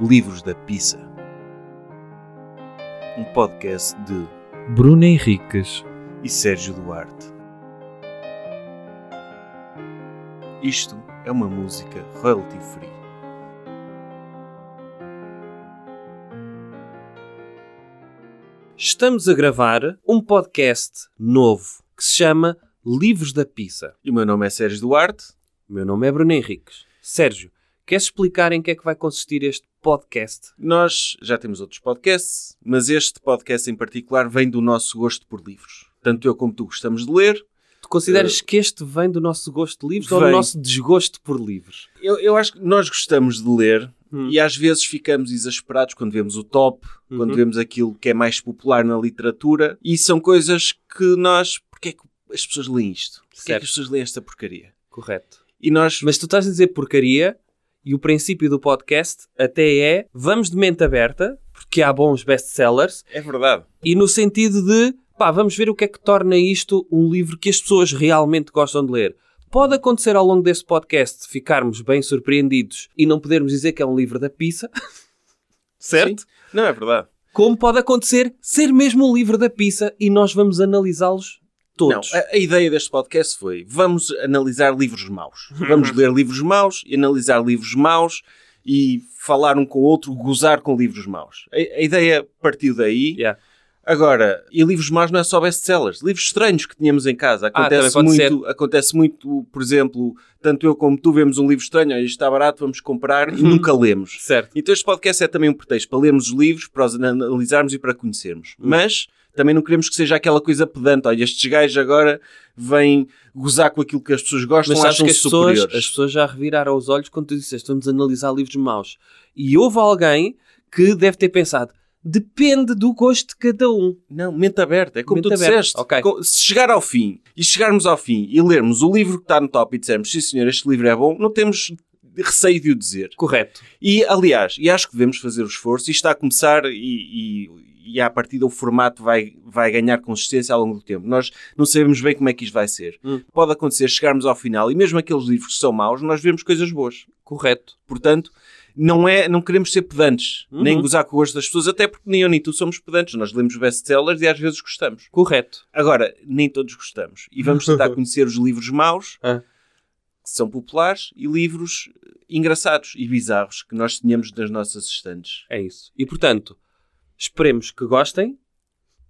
Livros da Pizza. Um podcast de Bruno Henriques e Sérgio Duarte. Isto é uma música royalty free. Estamos a gravar um podcast novo que se chama Livros da Pizza. E o meu nome é Sérgio Duarte. O meu nome é Bruno Henriques. Sérgio, queres explicar em que é que vai consistir este podcast? Nós já temos outros podcasts, mas este podcast em particular vem do nosso gosto por livros. Tanto eu como tu gostamos de ler. Tu consideras que este vem do nosso gosto de livros ou do Vem. nosso desgosto por livros? Eu, eu acho que nós gostamos de ler Hum. e às vezes ficamos exasperados quando vemos o top, quando Uhum. vemos aquilo que é mais popular na literatura e são coisas que nós. Porque é que as pessoas leem isto? Porque é que Certo. as pessoas leem esta porcaria? Correto. E nós. Mas tu estás a dizer porcaria e o princípio do podcast até é vamos de mente aberta, porque há bons best-sellers, É verdade. e no sentido de pá, vamos ver o que é que torna isto um livro que as pessoas realmente gostam de ler. Pode acontecer ao longo deste podcast ficarmos bem surpreendidos e não podermos dizer que é um livro da pizza, certo? Sim. Não, é verdade. Como pode acontecer ser mesmo um livro da pizza e nós vamos analisá-los todos. Não, a, a ideia deste podcast foi: vamos analisar livros maus. Vamos ler livros maus e analisar livros maus e falar um com o outro, gozar com livros maus. A, a ideia partiu daí. Yeah. Agora, e livros maus não é só best-sellers. Livros estranhos que tínhamos em casa. Acontece, Ah, também pode muito, acontece muito, por exemplo, tanto eu como tu vemos um livro estranho, isto está barato, vamos comprar e nunca lemos. Certo. Então este podcast é também um pretexto para lermos os livros, para os analisarmos e para conhecermos. Hum. Mas também não queremos que seja aquela coisa pedante. Olha, estes gajos agora vêm gozar com aquilo que as pessoas gostam, Mas acham que as pessoas, superiores. as pessoas já reviraram os olhos quando tu disseste vamos analisar livros maus. E houve alguém que deve ter pensado depende do gosto de cada um. Não, mente aberta. É como Mente tu aberta, disseste. ok. Co- Se chegar ao fim e chegarmos ao fim e lermos o livro que está no top e dissermos sim senhor, este livro é bom, não temos receio de o dizer. Correto. E, aliás, e acho que devemos fazer o esforço, e está a começar e, e, e à partida o formato vai, vai ganhar consistência ao longo do tempo. Nós não sabemos bem como é que isto vai ser. Hum. Pode acontecer chegarmos ao final e mesmo aqueles livros que são maus, nós vemos coisas boas. Correto. Portanto, não, é, não queremos ser pedantes, Uhum. nem gozar com o gosto das pessoas, até porque nem eu nem tu somos pedantes. Nós lemos best-sellers e às vezes gostamos. Correto. Agora, nem todos gostamos. E vamos tentar conhecer os livros maus, Ah. que são populares, e livros engraçados e bizarros que nós tínhamos nas nossas estantes. É isso. E portanto, esperemos que gostem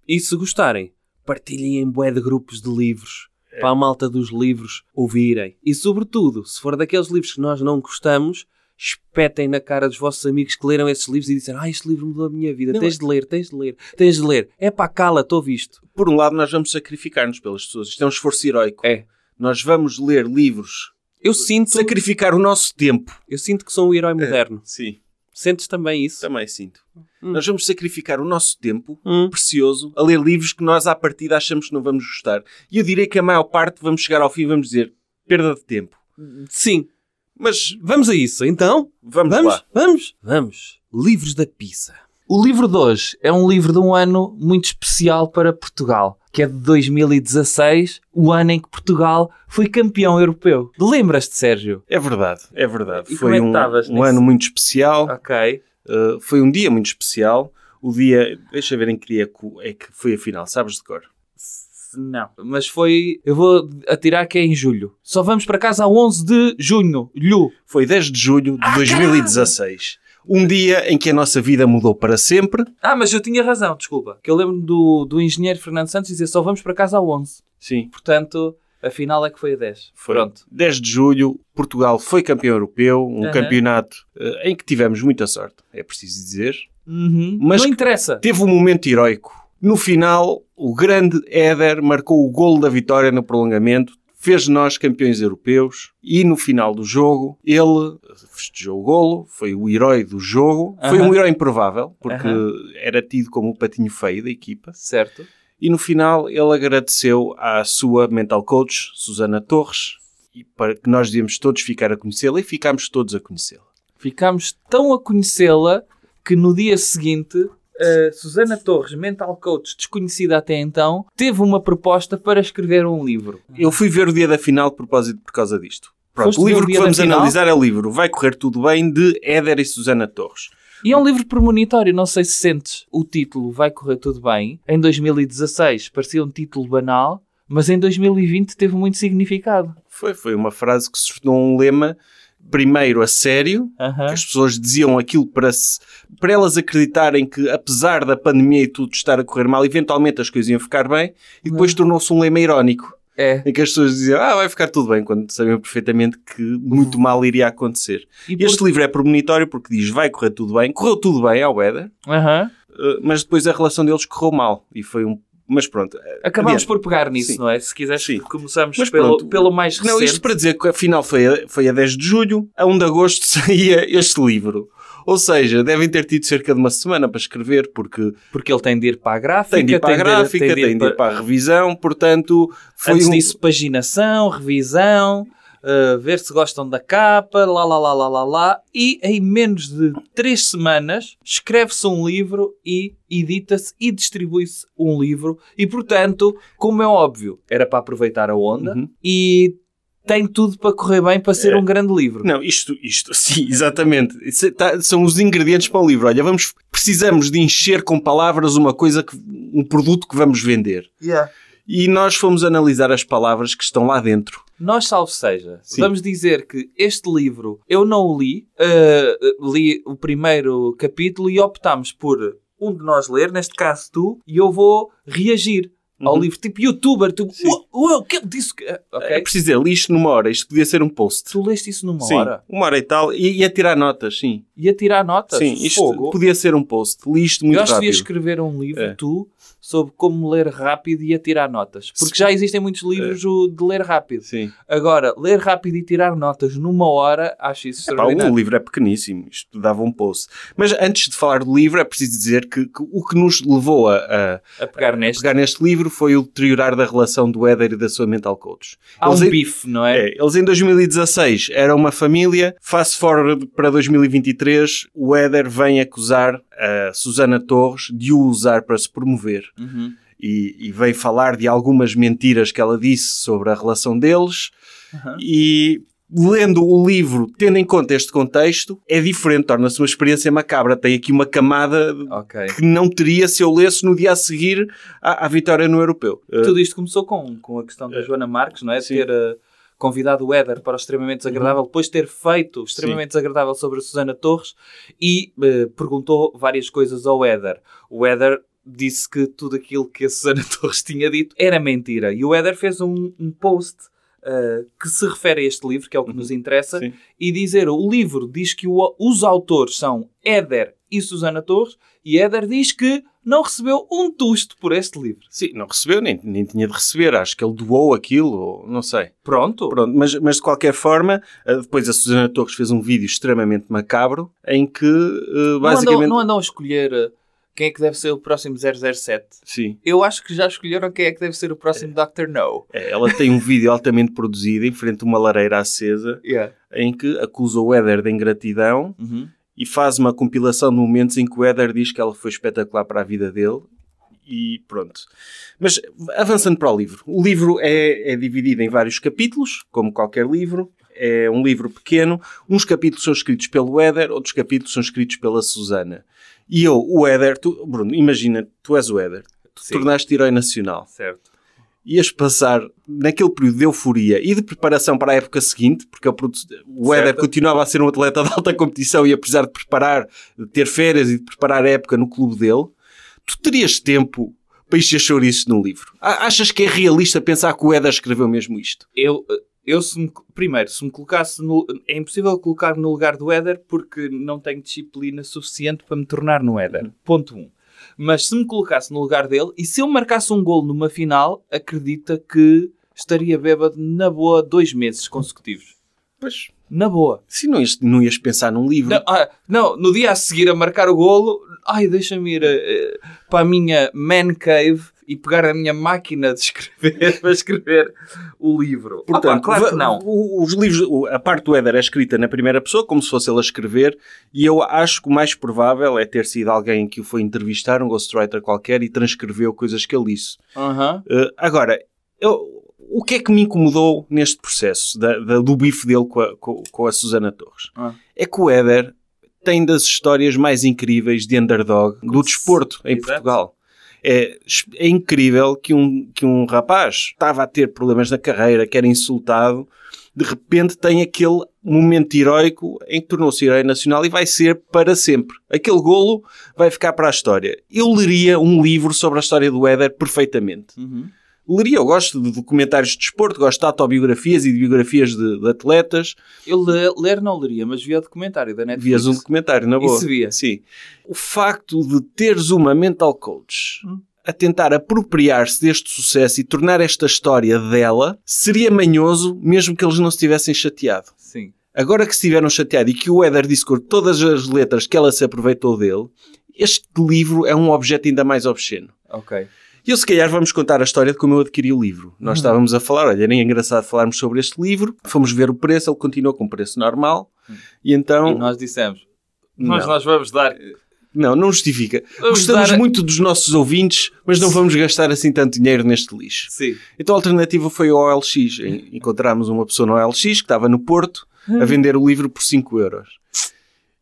e se gostarem, partilhem em bué de grupos de livros para a malta dos livros ouvirem. E sobretudo, se for daqueles livros que nós não gostamos, espetem na cara dos vossos amigos que leram esses livros e disseram ah, este livro mudou a minha vida, Não, tens de ler, tens de ler, tens de ler. É pá, cala, estou visto. Por um lado, nós vamos sacrificar-nos pelas pessoas. Isto é um esforço heróico. É. Nós vamos ler livros, Eu sinto, sacrificar o nosso tempo. eu sinto que sou um herói moderno. Sim, Sentes também isso? também sinto. Hum. Nós vamos sacrificar o nosso tempo Hum. precioso a ler livros que nós, à partida, achamos que não vamos gostar. E eu direi que a maior parte vamos chegar ao fim e vamos dizer perda de tempo. Sim. Mas Vamos a isso, então? vamos, Vamos? lá. Vamos? Vamos. Livros da pizza. O livro de hoje é um livro de um ano muito especial para Portugal, que é de 2016, o ano em que Portugal foi campeão europeu. Lembras-te, Sérgio? É verdade, é verdade. E foi é um, um ano muito especial. Ok. Uh, foi um dia muito especial. O dia, deixa ver em que dia co- é que foi a final, sabes de cor? Não. Mas foi. Eu vou atirar que é em julho. Só vamos para casa a 11 de junho. Lho. Foi 10 de julho Ah, de 2016. Um dia em que a nossa vida mudou para sempre. Ah, mas eu tinha razão, desculpa. Que eu lembro do, do engenheiro Fernando Santos dizer só vamos para casa a 11. Sim, Portanto, a final é que foi a 10. foi. Pronto. 10 de julho, Portugal foi campeão europeu. Um Aham. campeonato uh, em que tivemos muita sorte, é preciso dizer. Uhum. Mas- Não interessa. Teve um momento heroico. No final, o grande Éder marcou o golo da vitória no prolongamento, fez de nós campeões europeus e no final do jogo ele festejou o golo, foi o herói do jogo, foi Aham. um herói improvável, porque Aham. era tido como o patinho feio da equipa. Certo. E no final ele agradeceu à sua mental coach, Susana Torres, e para que nós devíamos todos ficar a conhecê-la e ficámos todos a conhecê-la. Ficámos tão a conhecê-la que no dia seguinte, a Susana Torres, mental coach desconhecida até então, teve uma proposta para escrever um livro. Eu fui ver o dia da final de propósito por causa disto. Pronto, Foste o livro o que vamos analisar é o livro Vai Correr Tudo Bem, de Éder e Susana Torres. E é um livro premonitório, não sei se sentes. O título Vai Correr Tudo Bem. Em 2016 parecia um título banal, mas em 2020 teve muito significado. Foi, foi uma frase que se tornou um lema, primeiro a sério, que as pessoas diziam aquilo para, se, para elas acreditarem que, apesar da pandemia e tudo estar a correr mal, eventualmente as coisas iam ficar bem, e depois tornou-se um lema irónico, É. em que as pessoas diziam, ah, vai ficar tudo bem, quando sabiam perfeitamente que muito mal iria acontecer. E por- Este livro é premonitório porque diz, vai correr tudo bem, correu tudo bem ao Weather, eh, mas depois a relação deles correu mal, e foi um... Mas pronto. eh, Acabamos adiante. por pegar nisso, Sim. não é? Se quiseres, Sim. começamos Mas pelo, pronto. pelo mais recente. Não, isto para dizer que afinal foi a, foi a 10 de julho, a 1 de agosto saía este livro. Ou seja, devem ter tido cerca de uma semana para escrever, porque Porque ele tem de ir para a gráfica, tem de ir para a gráfica, tem tem de ir para a revisão, portanto, foi Antes um... disso, paginação, revisão, uh, ver se gostam da capa, lá, lá, lá, lá, lá, lá. E em menos de três semanas escreve-se um livro e edita-se e distribui-se um livro. E, portanto, como é óbvio, era para aproveitar a onda Uhum. e tem tudo para correr bem para ser É. um grande livro. Não, isto, isto, sim, exatamente. Isso é- tá- são os ingredientes para o livro. Olha, vamos, precisamos de encher com palavras uma coisa, que, um produto que vamos vender. E nós fomos analisar as palavras que estão lá dentro. Nós, salvo seja, Sim. vamos dizer que este livro eu não o li, uh, li o primeiro capítulo e optámos por um de nós ler, neste caso tu, e eu vou reagir ao Uhum. livro, tipo youtuber, tu, uau, o que disse que. Ok? É preciso dizer, li isto numa hora. Isto podia ser um post. Tu leste isso numa sim, hora uma hora e tal. E ia tirar notas, sim. e a tirar notas. Sim, isto Fogo. podia ser um post. Li isto muito eu acho que rápido. devias escrever um livro, É. tu, sobre como ler rápido e a tirar notas. Porque já existem muitos livros É. de ler rápido. Sim. Agora, ler rápido e tirar notas numa hora, acho isso Epá, extraordinário. o livro é pequeníssimo, isto dava um post. Mas antes de falar do livro, é preciso dizer que, que o que nos levou a, a A pegar neste. pegar neste livro foi o deteriorar da relação do Éder e da sua mental coach. Há Eles um em- bife, não é? É, eles em 2016 eram uma família. Fast forward para 2023, o Éder vem acusar a Susana Torres de o usar para se promover. Uhum. E, e vem falar de algumas mentiras que ela disse sobre a relação deles. Uhum. E lendo o livro, tendo em conta este contexto, é diferente, torna-se uma experiência macabra. Tem aqui uma camada Ok. que não teria se eu lesse no dia a seguir à, à vitória no europeu. Uh, Tudo isto começou com, com a questão da Joana Marques, não é? Sim. ter eh, convidado o Éder para o extremamente desagradável, depois de ter feito o extremamente desagradável sobre a Susana Torres e eh, perguntou várias coisas ao Éder. O Éder disse que tudo aquilo que a Susana Torres tinha dito era mentira. E o Éder fez um, um post eh, que se refere a este livro, que é o que nos interessa, Sim. e dizer o livro diz que o- os autores são Éder e Susana Torres, e Éder diz que não recebeu um tusto por este livro. Sim, não recebeu, nem, nem tinha de receber. Acho que ele doou aquilo, não sei. Pronto. Pronto, mas, mas de qualquer forma, eh, depois a Susana Torres fez um vídeo extremamente macabro em que eh, Não andam, basicamente. não andam a escolher uh, quem é que deve ser o próximo 007. Sim. Eu acho que já escolheram quem é que deve ser o próximo Dr. No. É, ela tem um vídeo altamente produzido em frente a uma lareira acesa Yeah. em que acusa o Éder de ingratidão Uhum. e faz uma compilação de momentos em que o Éder diz que ela foi espetacular para a vida dele e pronto. Mas avançando para o livro. O livro é, é dividido em vários capítulos, como qualquer livro. É um livro pequeno. Uns capítulos são escritos pelo Éder, outros capítulos são escritos pela Susana. E eu, o Éder, tu, Bruno, imagina, tu és o Éder. Tu Sim. tornaste herói nacional. Certo. Ias passar naquele período de euforia e de preparação para a época seguinte, porque o Éder Certo. continuava a ser um atleta de alta competição e apesar de preparar, de ter férias e de preparar a época no clube dele, tu terias tempo para encher chouriços no livro. Achas que é realista pensar que o Éder escreveu mesmo isto? Eu, eu se me, primeiro, se me colocasse no, é impossível colocar no lugar do Éder porque não tenho disciplina suficiente para me tornar no Éder. Ponto 1. Um. Mas se me colocasse no lugar dele e se eu marcasse um gol numa final, acredita que estaria bêbado na boa dois meses consecutivos. Pois, Na boa. se não ias, não ias pensar num livro, Não, ah, não, no dia a seguir a marcar o golo, ai, deixa-me ir eh, para a minha man cave e pegar a minha máquina de escrever para escrever o livro. Portanto, Opa, claro que não. Os livros, a parte do Éder é escrita na primeira pessoa, como se fosse ele a escrever, e eu acho que o mais provável é ter sido alguém que o foi entrevistar, um ghostwriter qualquer, e transcreveu coisas que ele disse. Uh, agora, eu- o que é que me incomodou neste processo da- da- do bife dele com a, com, com a Susana Torres? Ah. É que o Éder tem das histórias mais incríveis de underdog do desporto em Exato. Portugal. É, é incrível que um, que um rapaz estava a ter problemas na carreira, que era insultado, de repente tem aquele momento heroico em que tornou-se herói nacional e vai ser para sempre. Aquele golo vai ficar para a história. Eu leria um livro sobre a história do Éder perfeitamente. Leria, eu gosto de documentários de desporto, gosto de autobiografias e de biografias de, de atletas. Eu le- ler não leria, mas via o documentário da Netflix. Vias um documentário, na boa. Isso via. Sim. O facto de teres uma mental coach Hum. a tentar apropriar-se deste sucesso e tornar esta história dela seria manhoso mesmo que eles não se tivessem chateado. Sim. Agora que se tiveram chateado e que o Éder disse com todas as letras que ela se aproveitou dele, este livro é um objeto ainda mais obsceno. Ok. E eu, se calhar, vamos contar a história de como eu adquiri o livro. Nós estávamos a falar, olha, era engraçado falarmos sobre este livro, fomos ver o preço, ele continua com preço normal, e então... E nós dissemos, nós, nós vamos dar... Não, não justifica. Vamos Gostamos dar- muito dos nossos ouvintes, mas não vamos gastar assim tanto dinheiro neste lixo. Sim. Então a alternativa foi o OLX. En- Encontramos uma pessoa no OLX que estava no Porto a vender o livro por 5 euros.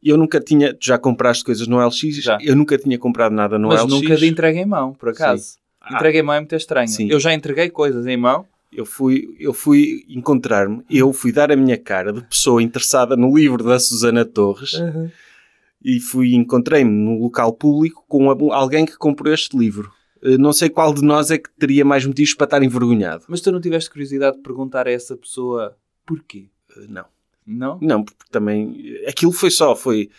Eu nunca tinha, tu já compraste coisas no OLX? Já. Eu nunca tinha comprado nada no Mas OLX. nunca de entrega em mão, por acaso. Ah. Entrega em mão é muito estranho. Sim. Eu já entreguei coisas em mão. Eu fui, eu fui encontrar-me, eu fui dar a minha cara de pessoa interessada no livro da Susana Torres e fui encontrei-me no local público com alguém que comprou este livro. Eh, Não sei qual de nós é que teria mais motivos para estar envergonhado. Mas tu não tiveste curiosidade de perguntar a essa pessoa porquê? Eh, Não. Não? Não, porque também eh, aquilo foi só, foi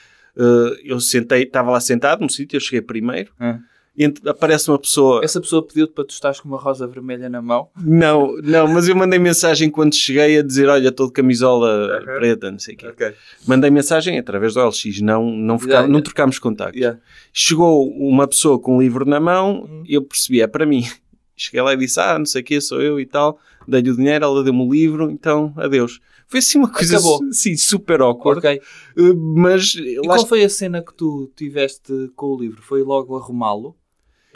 eu sentei, estava lá sentado num sítio, eu cheguei primeiro, Ah. E ent- aparece uma pessoa. Essa pessoa pediu-te para tu estares com uma rosa vermelha na mão? Não, não, mas eu mandei mensagem quando cheguei a dizer: Olha, estou de camisola Aham. preta, não sei o quê. Ok. Mandei mensagem através do LX, não, não, Yeah, não trocámos contactos. Yeah. Chegou uma pessoa com um livro na mão, Hum. eu percebi, é para mim. Cheguei lá e disse: Ah, não sei o quê, sou eu e tal. Dei-lhe o dinheiro, ela deu-me o livro, então adeus. Foi assim uma coisa Acabou. sim, super awkward, Ok. eh, mas E qual foi a cena que tu tiveste com o livro? Foi logo arrumá-lo?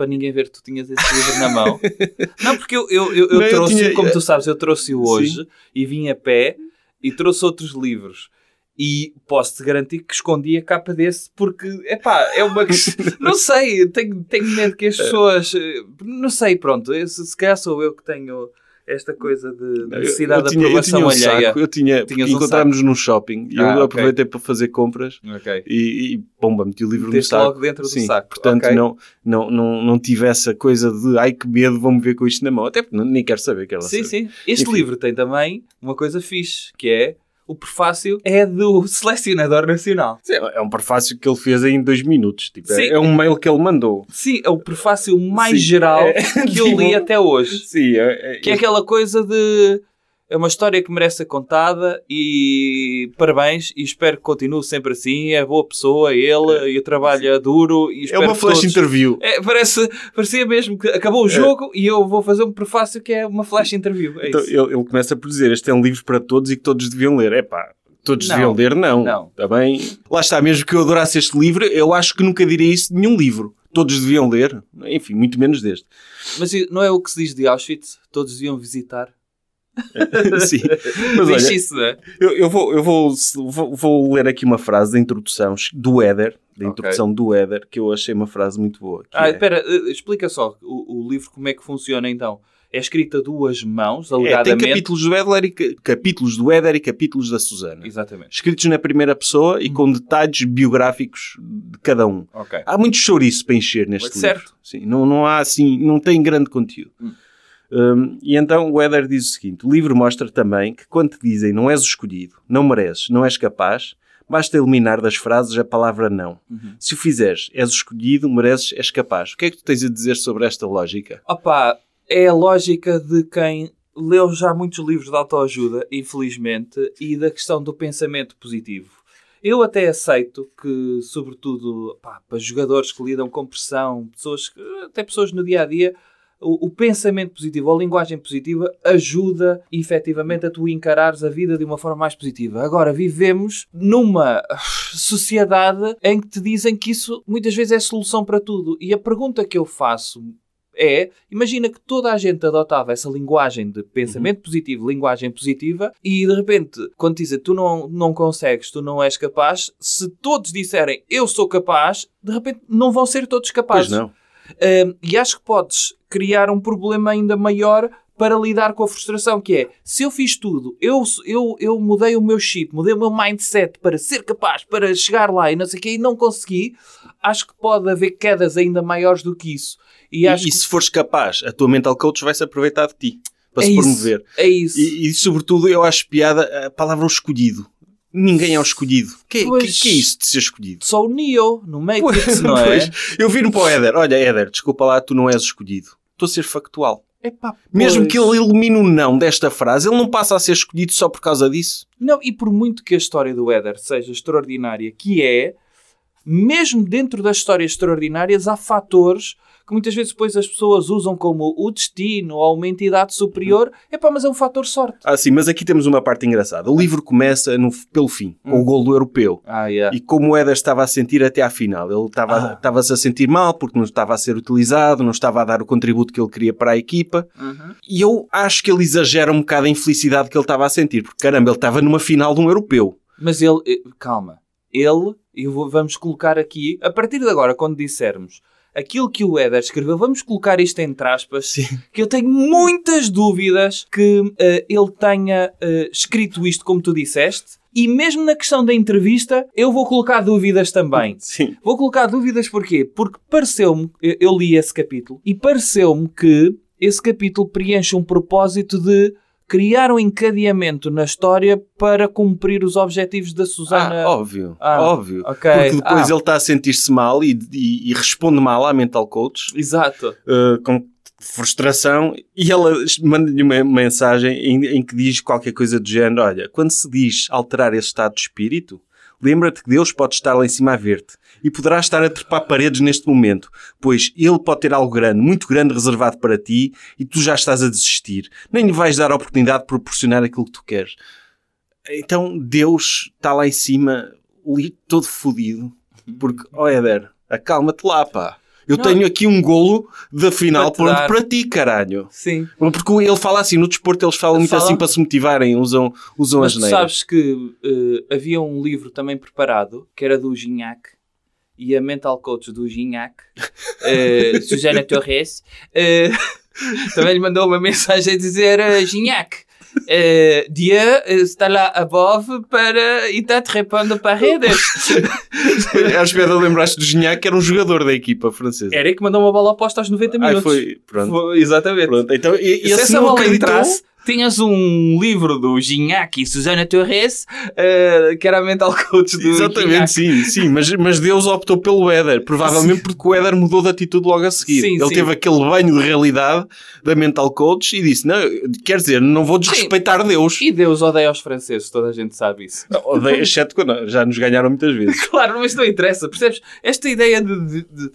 Para ninguém ver que tu tinhas esse livro na mão? Não, porque eu, eu, eu, eu Não, trouxe, tinha- como tu sabes, eu trouxe-o hoje e vim a pé e trouxe outros livros. E posso-te garantir que escondi a capa desse porque, epá, é uma não sei, tenho, tenho medo que as É. pessoas... eh, Não sei, pronto, se calhar sou eu que tenho esta coisa de de necessidade eu, de tinha, eu tinha aprovação um alheia. saco, eu tinha, porque Tinhas um encontramos num shopping e eu Ah, ok. aproveitei para fazer compras Ok. e, e pomba, meti o livro Meteste no saco. logo dentro do Sim, saco. Portanto, Ok. não, não, não, não tive essa coisa de ai que medo, vou-me ver com isto na mão. Até porque nem quero saber, quero lá Sim, saber. sim. Este Enfim. livro tem também uma coisa fixe, que é o prefácio é do selecionador nacional. Sim, É um prefácio que ele fez em dois minutos. Tipo, é- Sim. é, um mail que ele mandou. Sim, é o prefácio mais Sim. geral É, que eu li tipo- até hoje. Sim, é, é- Que é aquela coisa de... É uma história que merece ser contada e parabéns e espero que continue sempre assim. É boa pessoa, ele, e trabalha duro e é uma flash todos- interview. É, parece, parecia mesmo que acabou o jogo e eu vou fazer um prefácio que é uma flash interview. É Então, ele, ele começa por dizer: Este é um livro para todos e que todos deviam ler. É pá, todos Não. deviam ler, não. Não. Está bem? Lá está, mesmo que eu adorasse este livro, eu acho que nunca diria isso de nenhum livro. Todos deviam ler. Enfim, muito menos deste. Mas não é o que se diz de Auschwitz? Todos iam visitar. Sim. Mas Diz olha, isso, não é? eu, eu vou, eu vou, vou, vou ler aqui uma frase da introdução do Éder, da Ok. introdução do Éder, que eu achei uma frase muito boa. Ah, é- espera, eh, explica só o, o livro como é que funciona então. É escrito a duas mãos, É, tem alegadamente. capítulos do, Éder e, ca- capítulos do Éder e capítulos da Susana. Exatamente. Escritos na primeira pessoa e Hum. com detalhes biográficos de cada um. Ok. Há muito chouriço para encher neste Certo. livro. Sim, não, não há assim, não tem grande conteúdo. Hum. Um, e então o Éder diz o seguinte: o livro mostra também que quando te dizem não és o escolhido, não mereces, não és capaz, basta eliminar das frases a palavra não. Uhum. Se o fizeres, és o escolhido, mereces, és capaz. O que é que tu tens a dizer sobre esta lógica? Opa, é a lógica de quem leu já muitos livros de autoajuda, infelizmente, e da questão do pensamento positivo. Eu até aceito que, sobretudo, pá, para jogadores que lidam com pressão, pessoas que, até pessoas no dia a dia, o, o pensamento positivo, a linguagem positiva, ajuda efetivamente a tu encarares a vida de uma forma mais positiva. Agora, vivemos numa sociedade em que te dizem que isso muitas vezes é solução para tudo. E a pergunta que eu faço é, imagina que toda a gente adotava essa linguagem de pensamento Uhum. positivo, linguagem positiva, e de repente, quando dizem tu não, não consegues, tu não és capaz, se todos disserem eu sou capaz, de repente não vão ser todos Pois capazes. não. Um, e acho que podes criar um problema ainda maior para lidar com a frustração, que é, se eu fiz tudo, eu, eu, eu mudei o meu chip, mudei o meu mindset para ser capaz, para chegar lá e não sei o quê, e não consegui, acho que pode haver quedas ainda maiores do que isso. E E, acho e se fores capaz, a tua mental coach vai se aproveitar de ti para é se isso, promover. É isso. E, e, sobretudo, eu acho piada a palavra o escolhido. Ninguém é o escolhido. Que, que, Pois. que é isso de ser escolhido? Só o Neo no Matrix, Pois, não é? pois. Eu viro para o Éder. Olha, Éder, desculpa lá, tu não és escolhido. Estou a ser factual. Epá, Mesmo que ele elimine o não desta frase, ele não passa a ser escolhido só por causa disso. Não, e por muito que a história do Éder seja extraordinária, que é, mesmo dentro das histórias extraordinárias, há fatores que muitas vezes depois as pessoas usam como o destino ou uma entidade superior. Epá, mas é um fator sorte. Ah, sim, mas aqui temos uma parte engraçada. O livro começa no- pelo fim, com Hum. o gol do europeu. Ah, yeah. E como o Éder estava a sentir até à final. Ele estava, Ah. estava-se a sentir mal porque não estava a ser utilizado, não estava a dar o contributo que ele queria para a equipa. Uhum. E eu acho que ele exagera um bocado a infelicidade que ele estava a sentir. Porque, caramba, ele estava numa final de um europeu. Mas ele, eh, calma, ele, e vamos colocar aqui, a partir de agora, quando dissermos aquilo que o Éder escreveu, vamos colocar isto entre aspas, que eu tenho muitas dúvidas que eh, ele tenha eh, escrito isto como tu disseste. E mesmo na questão da entrevista, eu vou colocar dúvidas também. Sim. Vou colocar dúvidas porquê? Porque pareceu-me, eu- eu li esse capítulo, e pareceu-me que esse capítulo preenche um propósito de criar um encadeamento na história para cumprir os objetivos da Susana. Ah, óbvio, Ah, óbvio. ok. Porque depois Ah. ele está a sentir-se mal e, e- e responde mal à mental coach Exato. uh, com frustração e ela manda-lhe uma mensagem em, em que diz qualquer coisa do género: Olha, quando se diz alterar esse estado de espírito, lembra-te que Deus pode estar lá em cima a ver-te e poderá estar a trepar paredes neste momento, pois Ele pode ter algo grande, muito grande reservado para ti e tu já estás a desistir. Nem lhe vais dar a oportunidade de proporcionar aquilo que tu queres. Então Deus está lá em cima, todo fodido, porque, ó Éder, acalma-te lá, pá. Eu Não. tenho aqui um golo da final Para pronto para ti, caralho. Sim. Porque ele fala assim, no desporto eles falam muito Falam. assim para se motivarem, usam, usam Mas as tu neiras. sabes que eh, havia um livro também preparado, que era do Gignac, e a mental coach do Gignac, eh, Susana Torres, eh, também lhe mandou uma mensagem a dizer eh, Gignac, eh, Dieu está lá above para e está te repondo paredes. À espera lembraste do Gignac, que era um jogador da equipa francesa. Era que mandou uma bola oposta aos 90 Ai, minutos. foi, pronto. Foi, exatamente. pronto. Então, e, Se esse essa bola entrasse, tinhas um livro do Gignac e Susana Torres, eh, que era a mental coach do Exatamente, Gignac. sim, sim, mas, mas Deus optou pelo Éder, provavelmente porque o Éder mudou de atitude logo a seguir. Sim, Ele sim. teve aquele banho de realidade da mental coach e disse: Não, quer dizer, não vou desrespeitar Deus. E Deus odeia os franceses, toda a gente sabe isso. Odeio, exceto quando já nos ganharam muitas vezes. claro, mas não interessa, percebes? Esta ideia de. de- de-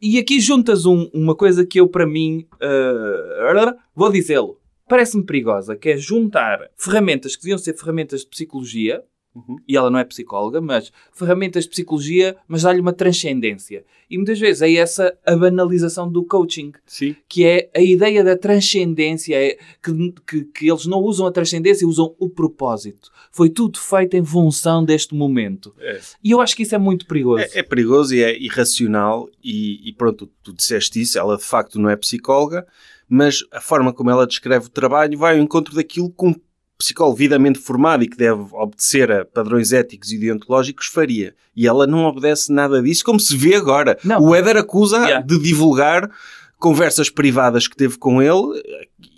E aqui juntas um- uma coisa que eu, para mim, ah, vou dizê-lo, parece-me perigosa, que é juntar ferramentas que deviam ser ferramentas de psicologia, Uhum. e ela não é psicóloga, mas ferramentas de psicologia, mas dá-lhe uma transcendência. E muitas vezes é essa a banalização do coaching. Sim. que é a ideia da transcendência, é que, que, que eles não usam a transcendência, usam o propósito. Foi tudo feito em função deste momento. É. E eu acho que isso é muito perigoso. É, é perigoso e é irracional e, e pronto, tu disseste isso, ela de facto não é psicóloga, mas a forma como ela descreve o trabalho vai ao encontro daquilo que um psicólogo devidamente formado e que deve obedecer a padrões éticos e deontológicos faria. E ela não obedece nada disso, como se vê agora. Não. O Éder acusa Yeah. de divulgar conversas privadas que teve com ele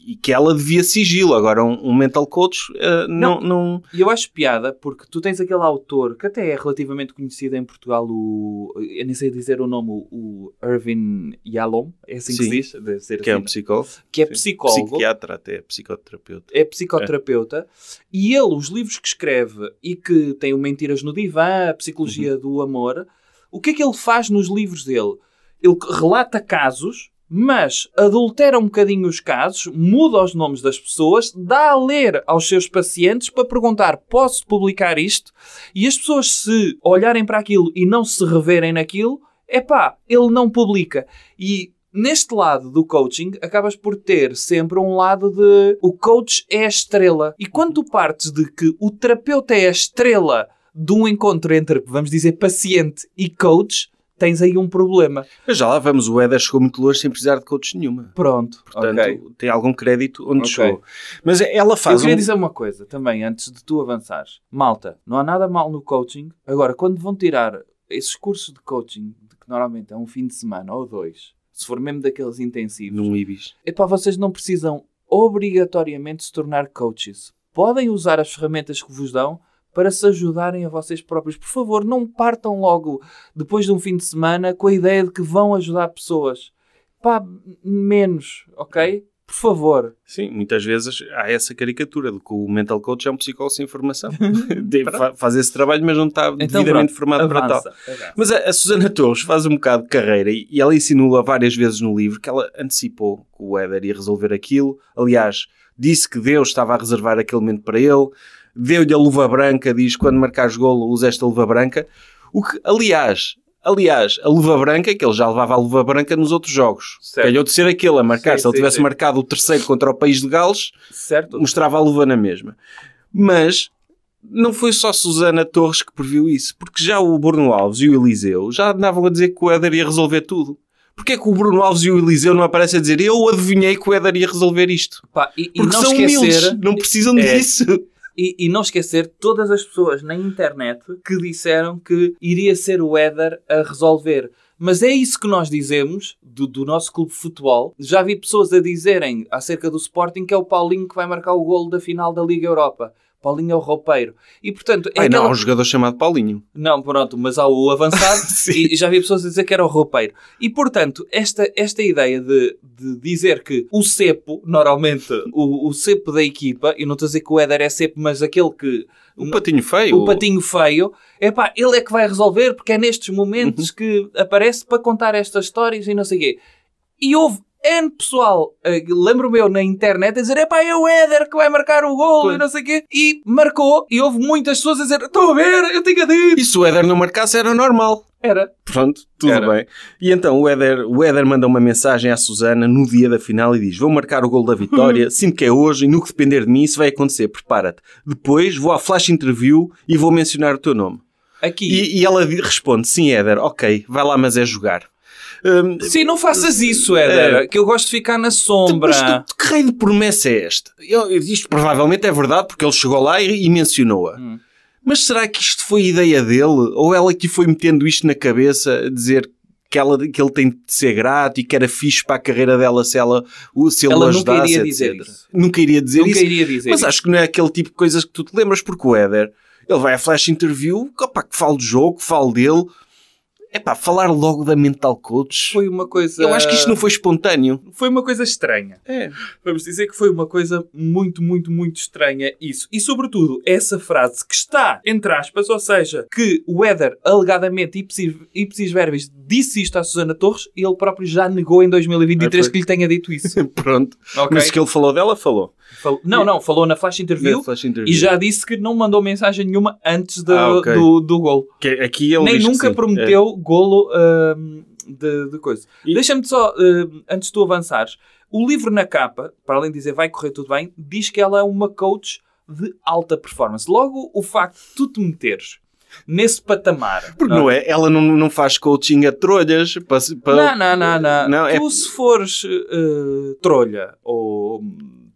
e que ela devia sigilo. Agora, um, um mental coach eh, não, não, E eu acho piada porque tu tens aquele autor que até é relativamente conhecido em Portugal, o, eu nem sei dizer o nome, o Irvin Yalom, é assim que Sim. se diz? Deve ser que é um assim, psicólogo, que é Sim. psicólogo. psiquiatra até, psicoterapeuta. é psicoterapeuta e ele, os livros que escreve e que tem o Mentiras no Divã, a Psicologia do Amor, o que é que ele faz nos livros dele? Ele relata casos, mas adultera um bocadinho os casos, muda os nomes das pessoas, dá a ler aos seus pacientes para perguntar: posso publicar isto? E as pessoas, se olharem para aquilo e não se reverem naquilo, é pá, ele não publica. E neste lado do coaching, acabas por ter sempre um lado de o coach é a estrela. E quando tu partes de que o terapeuta é a estrela de um encontro entre, vamos dizer, paciente e coach, tens aí um problema. Mas já lá vamos, o Éder chegou muito longe sem precisar de coach nenhuma. Pronto, Portanto, ok. tem algum crédito onde Ok. chegou. Mas ela Eu faz queria um... dizer uma coisa também, antes de tu avançares. Malta, não há nada mal no coaching. Agora, quando vão tirar esses cursos de coaching, que normalmente é um fim de semana ou dois, se for mesmo daqueles intensivos, num Ibis. epá, vocês não precisam obrigatoriamente se tornar coaches. Podem usar as ferramentas que vos dão para se ajudarem a vocês próprios. Por favor, não partam logo depois de um fim de semana com a ideia de que vão ajudar pessoas. Pá, menos, ok? Por favor. Sim, muitas vezes há essa caricatura de que o mental coach é um psicólogo sem formação. Deve fa- faz esse trabalho, mas não está devidamente pronto, formado para tal. avança, avança. Mas a, a Susana Torres faz um bocado de carreira e, e ela insinua várias vezes no livro que ela antecipou que o Éder ia resolver aquilo. Aliás, disse que Deus estava a reservar aquele momento para ele. Deu-lhe a luva branca, diz quando marcares golo usa esta luva branca. O que, aliás, aliás, a luva branca, que ele já levava a luva branca nos outros jogos. Certo. Calhou de ser aquele a marcar. Sim, Se ele sim, tivesse sim. marcado o terceiro contra o país de Gales, Certo? mostrava a luva na mesma. Mas não foi só Susana Torres que previu isso, porque já o Bruno Alves e o Eliseu já andavam a dizer que o Éder ia resolver tudo. Porquê é que o Bruno Alves e o Eliseu não aparecem a dizer eu adivinhei que o Éder ia resolver isto? Pá, e, e Porque não são esquecer, humildes, não precisam É. disso. E, e não esquecer todas as pessoas na internet que disseram que iria ser o Éder a resolver. Mas é isso que nós dizemos do, do nosso clube de futebol. Já vi pessoas a dizerem acerca do Sporting que é o Paulinho que vai marcar o golo da final da Liga Europa. Paulinho é o roupeiro. E portanto, é Ai não, há um jogador chamado Paulinho. Não, pronto, mas há o avançado e já vi pessoas a dizer que era o roupeiro. E, portanto, esta, esta ideia de, de dizer que o cepo, normalmente, o, o cepo da equipa, e não estou a dizer que o Éder é cepo, mas aquele que... O patinho feio. O patinho feio, é pá, ele é que vai resolver, porque é nestes momentos Uhum. que aparece para contar estas histórias e não sei o quê. E houve N pessoal, eh, lembro-me eu na internet, a dizer: é pá, é o Éder que vai marcar o gol e não sei o quê. E marcou, e houve muitas pessoas a dizer: estou a ver, eu tenho a dir. E se o Éder não marcasse era normal. Era. Pronto, tudo Era. bem. E então o Éder, o Éder manda uma mensagem à Susana no dia da final e diz: Vou marcar o gol da vitória, sinto que é hoje e no que depender de mim isso vai acontecer, prepara-te. Depois vou à flash interview e vou mencionar o teu nome. Aqui. E, e ela responde: Sim, Éder, ok, vai lá, mas é jogar. Hum, Sim, não faças isso, Éder, É. que eu gosto de ficar na mas sombra. tu- que raio de promessa é esta? Eu- isto provavelmente é verdade porque ele chegou lá e, e mencionou-a. Hum. Mas será que isto foi ideia dele? Ou ela que foi metendo isto na cabeça a dizer que, ela, que ele tem de ser grato e que era fixe para a carreira dela se, ela, se ele Ela o nunca ajudasse, iria etc. dizer isso. Nunca iria dizer Nunca isso. iria dizer Mas isso. acho que não é aquele tipo de coisas que tu te lembras, porque o Éder, ele vai à flash interview, opa, que fale do jogo, que fale dele. É pá, falar logo da mental coach. Foi uma coisa. Eu acho que isto não foi espontâneo. Foi uma coisa estranha. É. Vamos dizer que foi uma coisa muito, muito, muito estranha isso. E sobretudo, essa frase que está, entre aspas, ou seja, que o Éder, alegadamente, ipsis, ipsis verbis, disse isto à Susana Torres e ele próprio já negou em 2023 Ah, foi. que lhe tenha dito isso. Pronto. Ok? Mas que ele falou dela, falou. Falou- Não, não, falou na flash interview Na flash interview. e já disse que não mandou mensagem nenhuma antes do, Ah, ok. do, do gol. Que aqui ele Nem nunca sim. prometeu golo hum, de, de coisa. E- Deixa-me só, hum, antes de tu avançares, o livro na capa, para além de dizer vai correr tudo bem, diz que ela é uma coach de alta performance. Logo, o facto de tu te meteres nesse patamar. Porque não é? Ela não, não faz coaching a trolhas para, para- Não, não, não, não. Não, é- Tu, se fores eh, trolha ou,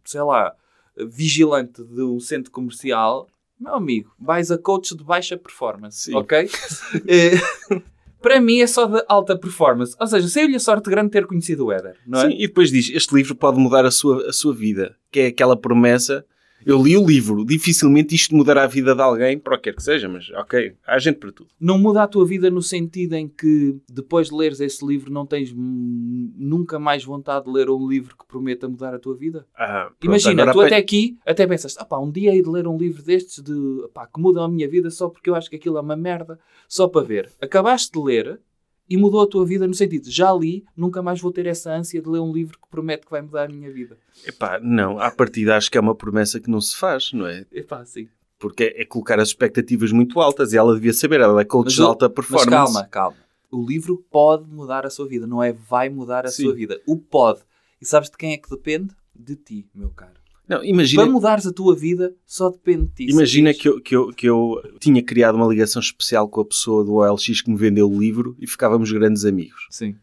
sei lá, vigilante de um centro comercial, meu amigo, vais a coach de baixa performance, Sim. ok? Para mim é só de alta performance. Ou seja, saiu-lhe a sorte grande ter conhecido o Éder, não é? Sim, e depois diz: Este livro pode mudar a sua, a sua vida. Que é aquela promessa. Eu li o livro, dificilmente isto mudará a vida de alguém, para o que quer que seja, mas ok, há gente para tudo. Não muda a tua vida no sentido em que depois de leres esse livro não tens nunca mais vontade de ler um livro que prometa mudar a tua vida? Ah, pronto, Imagina, tu até aqui até pensas, ah pá, um dia hei de ler um livro destes de, pá, que mudam a minha vida só porque eu acho que aquilo é uma merda, só para ver. Acabaste de ler e mudou a tua vida no sentido, de, já li, nunca mais vou ter essa ânsia de ler um livro que promete que vai mudar a minha vida. Epá, não, à partida acho que é uma promessa que não se faz, não é? É pá, sim. Porque é, é colocar as expectativas muito altas e ela devia saber, ela é coach Mas de alta Mas performance. calma, calma. O livro pode mudar a sua vida, não é vai mudar a Sim. sua vida. O pode. E sabes de quem é que depende? De ti, meu caro. Não, imagina, Para mudares a tua vida, só depende de ti. imagina que, eu, que, eu, que eu tinha criado uma ligação especial com a pessoa do OLX que me vendeu o livro e ficávamos grandes amigos. Sim.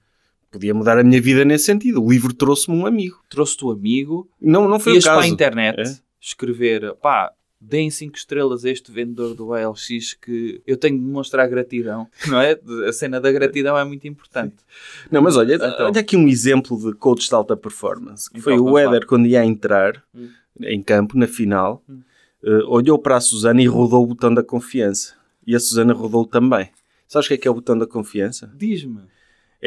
Podia mudar a minha vida nesse sentido. O livro trouxe-me um amigo. Trouxe-te o amigo, Não, não foi ias o caso. para a internet É? escrever, pá, deem 5 estrelas a este vendedor do ALX que eu tenho de demonstrar gratidão, não é? A cena da gratidão é muito importante. Não, mas olha, Então. olha aqui um exemplo de coach de alta performance. Que Então, foi o. Éder, quando ia entrar Hum. em campo, na final, Hum. eh, olhou para a Susana e rodou o botão da confiança. E a Susana rodou também. Sabes o que é que é o botão da confiança? Diz-me.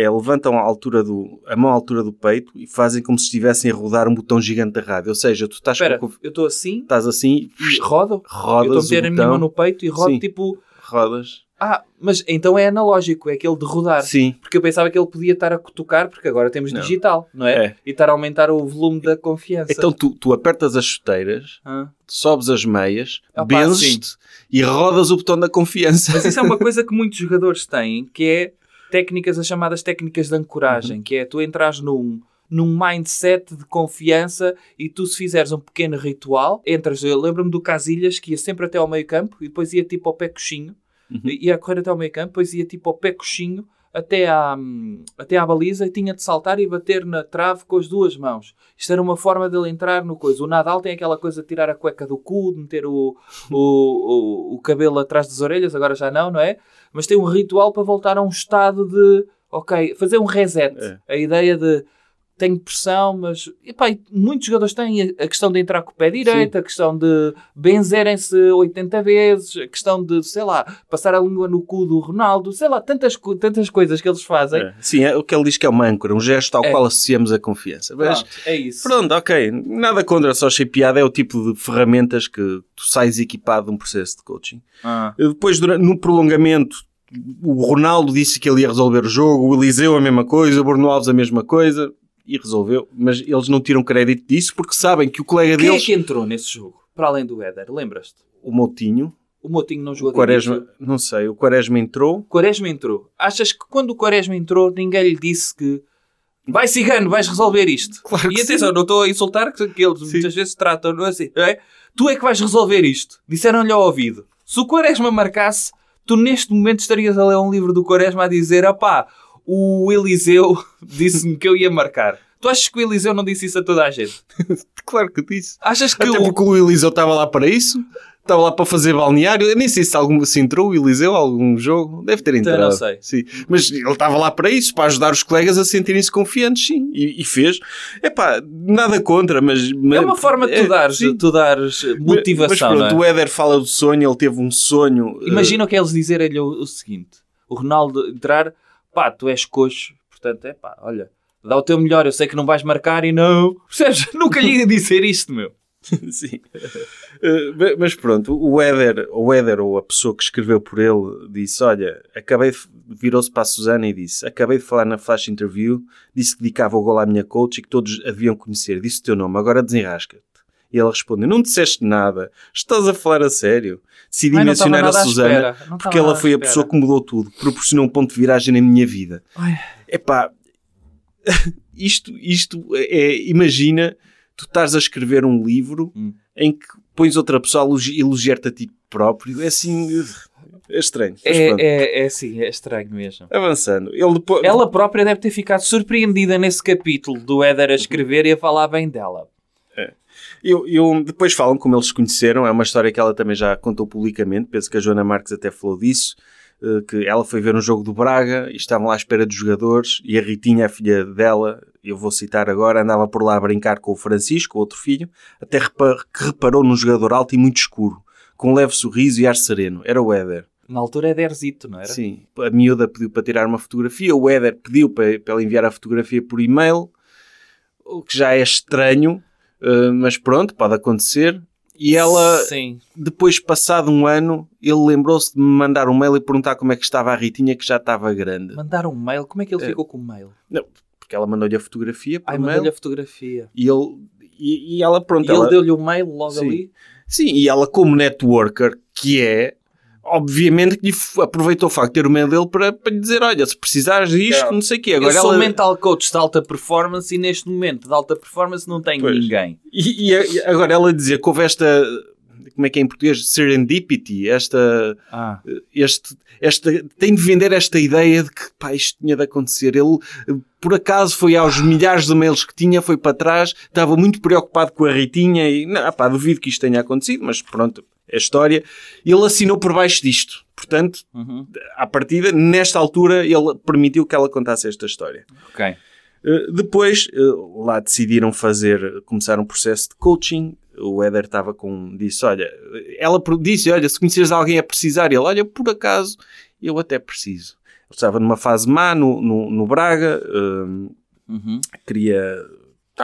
É levantam a, altura do, a mão à altura do peito e fazem como se estivessem a rodar um botão gigante da rádio. Ou seja, tu estás, com Espera, conf- eu estou assim estás assim e rodo. eu rodas estou a meter a minha mão no peito e rodo Sim. tipo... rodas. Ah, mas então é analógico, é aquele de rodar. Sim. Porque eu pensava que ele podia estar a cutucar, porque agora temos Não. digital, não é? É. E estar a aumentar o volume da confiança. Então tu, tu apertas as chuteiras, Hã? sobes as meias, Ah, benzes-te e rodas o botão da confiança. Mas isso é uma coisa que muitos jogadores têm, que é técnicas, as chamadas técnicas de ancoragem, que é tu entras num, num mindset de confiança e tu se fizeres um pequeno ritual, entras, eu lembro-me do Casilhas que ia sempre até ao meio campo e depois ia tipo ao pé coxinho, ia a correr até ao meio campo, depois ia tipo ao pé coxinho até à, até à baliza e tinha de saltar e bater na trave com as duas mãos. Isto era uma forma dele entrar no coisa. O Nadal tem aquela coisa de tirar a cueca do cu, de meter o, o, o, o cabelo atrás das orelhas, agora já não, não é? Mas tem um ritual para voltar a um estado de, ok, fazer um reset. É. A ideia de tenho pressão, mas epá, muitos jogadores têm a- questão de entrar com o pé direito, a questão de benzerem-se 80 vezes, a questão de, sei lá, passar a língua no cu do Ronaldo, sei lá, tantas, tantas coisas que eles fazem. É. Sim, é o que ele diz que é uma âncora, um gesto ao É. qual associamos a confiança. Mas, Pronto, é isso. pronto, ok. Nada contra, só achei piada. É o tipo de ferramentas que tu sais equipado de um processo de coaching. Ah. Depois, durante, no prolongamento, o Ronaldo disse que ele ia resolver o jogo, o Eliseu a mesma coisa, o Bruno Alves a mesma coisa. E resolveu. Mas eles não tiram crédito disso porque sabem que o colega Quem é deles, que entrou nesse jogo? Para além do Éder, lembras-te? o Moutinho, O Motinho não jogou o Quaresma, não sei, o Quaresma entrou. Quaresma entrou. Achas que quando o Quaresma entrou, ninguém lhe disse que vai cigano, vais resolver isto? Claro e atenção, sim. não estou a insultar que, eles Sim. muitas vezes tratam não é assim. é? Tu é que vais resolver isto. Disseram-lhe ao ouvido. Se o Quaresma marcasse, tu neste momento estarias a ler um livro do Quaresma a dizer: opá, o Eliseu disse-me que eu ia marcar. Tu achas que o Eliseu não disse isso a toda a gente? Claro que disse. Achas que Até o, porque o Eliseu estava lá para isso. Estava lá para fazer balneário. Eu nem sei se, algum, se entrou o Eliseu algum jogo. Deve ter Então, entrado. não sei. Sim. Mas ele estava lá para isso, para ajudar os colegas a sentirem-se confiantes, sim. E, e fez. Epá, nada contra, mas... É uma forma de tu dares, sim. tu dares motivação, Mas pronto, é? o Éder fala do sonho, ele teve um sonho. eh, Imagina que eles dizerem-lhe o, o seguinte: o Ronaldo entrar, pá, tu és coxo, portanto, é pá, olha, dá o teu melhor, eu sei que não vais marcar e não. Percebes? Nunca ia dizer isto, meu. Sim. Ma- mas pronto, o Éder, o Éder, ou a pessoa que escreveu por ele, disse: Olha, acabei virou-se para a Susana e disse: Acabei de falar na flash interview, disse que dedicava o gol à minha coach e que todos a deviam conhecer. Disse o teu nome, agora desenrasca-te. E ela respondeu: Não disseste nada, estás a falar a sério. Decidi Ai, mencionar a Susana porque ela foi a pessoa que mudou tudo, que proporcionou um ponto de viragem na minha vida. Ai. Epá, isto, isto é, imagina, tu estás a escrever um livro Hum. em que pões outra pessoa a elogi- elogiar-te a ti próprio. É assim, é estranho. Pronto. É, é, é assim, é estranho mesmo. Avançando. Ele depois... Ela própria deve ter ficado surpreendida nesse capítulo do Éder a escrever e a falar bem dela. Eu, eu- depois falam como eles se conheceram. É uma história que ela também já contou publicamente. Penso que a Joana Marques até falou disso. eh, Que ela foi ver um jogo do Braga e estavam lá à espera dos jogadores. E a Ritinha, a filha dela, eu vou citar agora, andava por lá a brincar com o Francisco, o outro filho, até que reparou num jogador alto e muito escuro, com um leve sorriso e ar sereno. Era o Éder. Na altura é Derzito, não era? Sim, a miúda pediu para tirar uma fotografia, o Éder pediu para, para ela enviar a fotografia por e-mail, o que já é estranho, eh, mas pronto, pode acontecer. E ela, Sim. depois passado um ano, ele lembrou-se de me mandar um mail e perguntar como é que estava a Ritinha, que já estava grande. Mandar um mail. Como é que ele ficou com o mail? Não, porque ela mandou-lhe a fotografia Ai, mandou-lhe a fotografia. e, ele, e, e ela, pronto, E ele ela- deu-lhe o mail logo Sim. ali. Sim, e ela como networker, que é, obviamente que lhe aproveitou o facto de ter o medo dele para, para lhe dizer, olha, se precisares disto, não sei o quê. Eu Agora sou ela... mental coach de alta performance e neste momento de alta performance não tenho Pois. ninguém. E, e- agora ela dizia que houve esta, como é que é em português? Serendipity, esta, Ah. este, esta, tem de vender esta ideia de que pá, isto tinha de acontecer. Ele, por acaso, foi aos milhares de mails que tinha, foi para trás, estava muito preocupado com a Ritinha e, não, pá, duvido que isto tenha acontecido, mas pronto, é história. Ele assinou por baixo disto. Portanto, Uhum. à partida, nesta altura, ele permitiu que ela contasse esta história. Ok. Uh, depois, uh, lá decidiram fazer, começar um processo de coaching. O Éder estava com, disse, olha, ela disse, olha, se conheceres alguém a precisar, ele, olha, por acaso, eu até preciso. Ele estava numa fase má no, no, no Braga, um, Uhum. queria...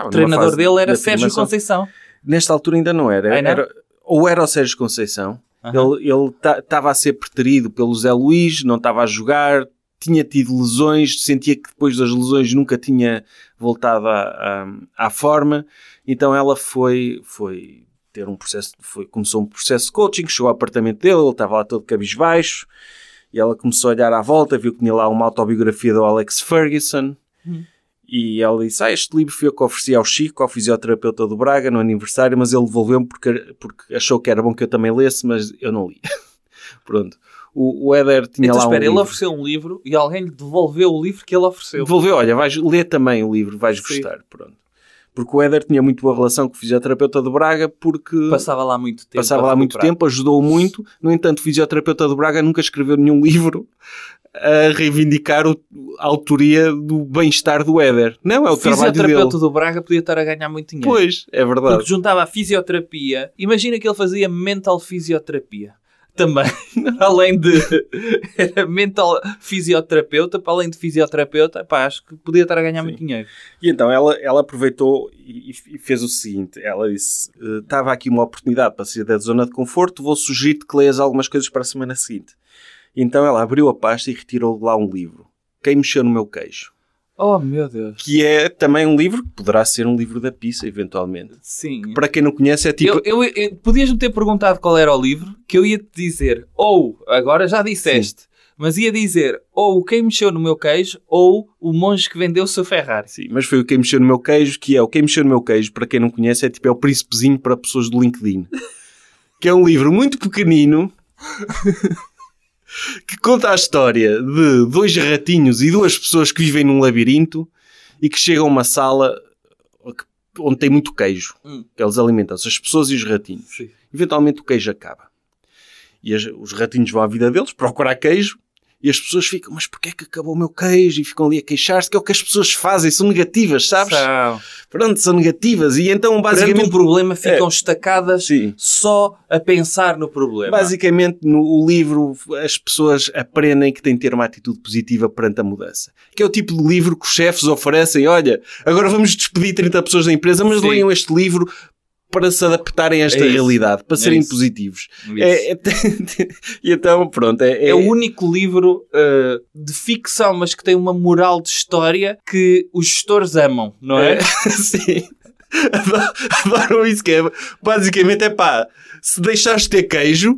O treinador dele era de Sérgio. Conceição. Nesta altura ainda não era. Ah, não? era ou era o Sérgio Conceição, Aham. ele estava a ser preterido pelo Zé Luís, não estava a jogar, tinha tido lesões, sentia que depois das lesões nunca tinha voltado à, à, à forma, então ela foi, foi ter um processo, foi, começou um processo de coaching, chegou ao apartamento dele, ele estava lá todo cabisbaixo, e ela começou a olhar à volta, viu que tinha lá uma autobiografia do Alex Ferguson, e ela disse, ah, este livro fui eu que ofereci ao Chico, ao fisioterapeuta do Braga, no aniversário, mas ele devolveu-me porque, porque achou que era bom que eu também lesse, mas eu não li. Pronto. O, o Éder tinha Então lá espera, um ele livro. ofereceu um livro e alguém lhe devolveu o livro que ele ofereceu. Devolveu, olha, vais ler também o livro, vais Sim. gostar. Pronto. Porque o Éder tinha muito boa relação com o fisioterapeuta do Braga, porque Passava lá muito tempo. passava lá muito tempo, ajudou muito. No entanto, o fisioterapeuta do Braga nunca escreveu nenhum livro a reivindicar o- a autoria do bem-estar do Éder. Não, é o trabalho dele. fisioterapeuta do Braga podia estar a ganhar muito dinheiro. Pois, é verdade. Porque juntava a fisioterapia. Imagina que ele fazia mental fisioterapia. Também. além de. Era mental fisioterapeuta, para além de fisioterapeuta, pá, acho que podia estar a ganhar muito dinheiro. E então ela, ela aproveitou e, e fez o seguinte: ela disse, "Eh, estava aqui uma oportunidade para sair da zona de conforto, vou sugerir-te que leias algumas coisas para a semana seguinte. Então ela abriu a pasta e retirou de lá um livro. Quem mexeu no meu queijo? Oh meu Deus. Que é também um livro que poderá ser um livro da pizza, eventualmente. Sim. Para quem não conhece, é tipo. Eu, eu, eu- Podias-me ter perguntado qual era o livro, que eu ia te dizer, ou, agora já disseste, mas ia dizer, ou quem mexeu no meu queijo, ou o monge que vendeu o seu Ferrari. Sim, mas foi o Quem Mexeu no Meu Queijo, que é o Quem Mexeu no Meu Queijo, para quem não conhece, é tipo é o príncipezinho para pessoas do LinkedIn. que é um livro muito pequenino que conta a história de dois ratinhos e duas pessoas que vivem num labirinto e que chegam a uma sala onde tem muito queijo. Hum. Que eles alimentam-se, as pessoas e os ratinhos. Sim. Eventualmente o queijo acaba. E as- os ratinhos vão à vida deles procurar queijo e as pessoas ficam, mas porquê é que acabou o meu queijo? E ficam ali a queixar-se, que é o que as pessoas fazem, são negativas, sabes? São. Pronto, são negativas. E então, Perante basicamente, um problema ficam estacadas Sim. só a pensar no problema. basicamente no o livro as pessoas aprendem que têm de ter uma atitude positiva perante a mudança. Que é o tipo de livro que os chefes oferecem. Olha, agora vamos despedir 30 pessoas da empresa, mas Sim. leiam este livro para se adaptarem a esta É realidade, para É serem isso. positivos. Isso. É- é- e então, pronto. É, É o único livro uh, de ficção, mas que tem uma moral de história que os gestores amam, não é? Sim. Adoram isso que é. Basicamente é pá, se deixares de ter queijo,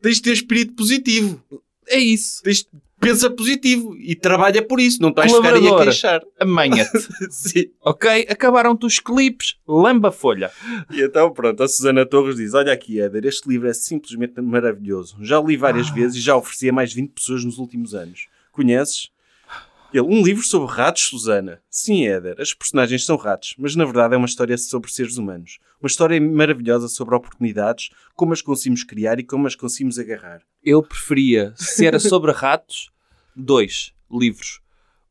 tens de ter espírito positivo. É isso. Tens, pensa positivo e trabalha por isso. Não estás a ficar aí a queixar. Amanha-te. Sim. ok? Acabaram-te os clipes, lamba a folha. E então, pronto, a Susana Torres diz: Olha aqui, Éder, este livro é simplesmente maravilhoso. Já o li várias Ah. vezes e já ofereci a mais de 20 pessoas nos últimos anos. Conheces? Ele, um livro sobre ratos, Susana. Sim, Éder, as personagens são ratos, mas na verdade é uma história sobre seres humanos. Uma história maravilhosa sobre oportunidades, como as conseguimos criar e como as conseguimos agarrar. Eu preferia, se era sobre ratos, dois livros.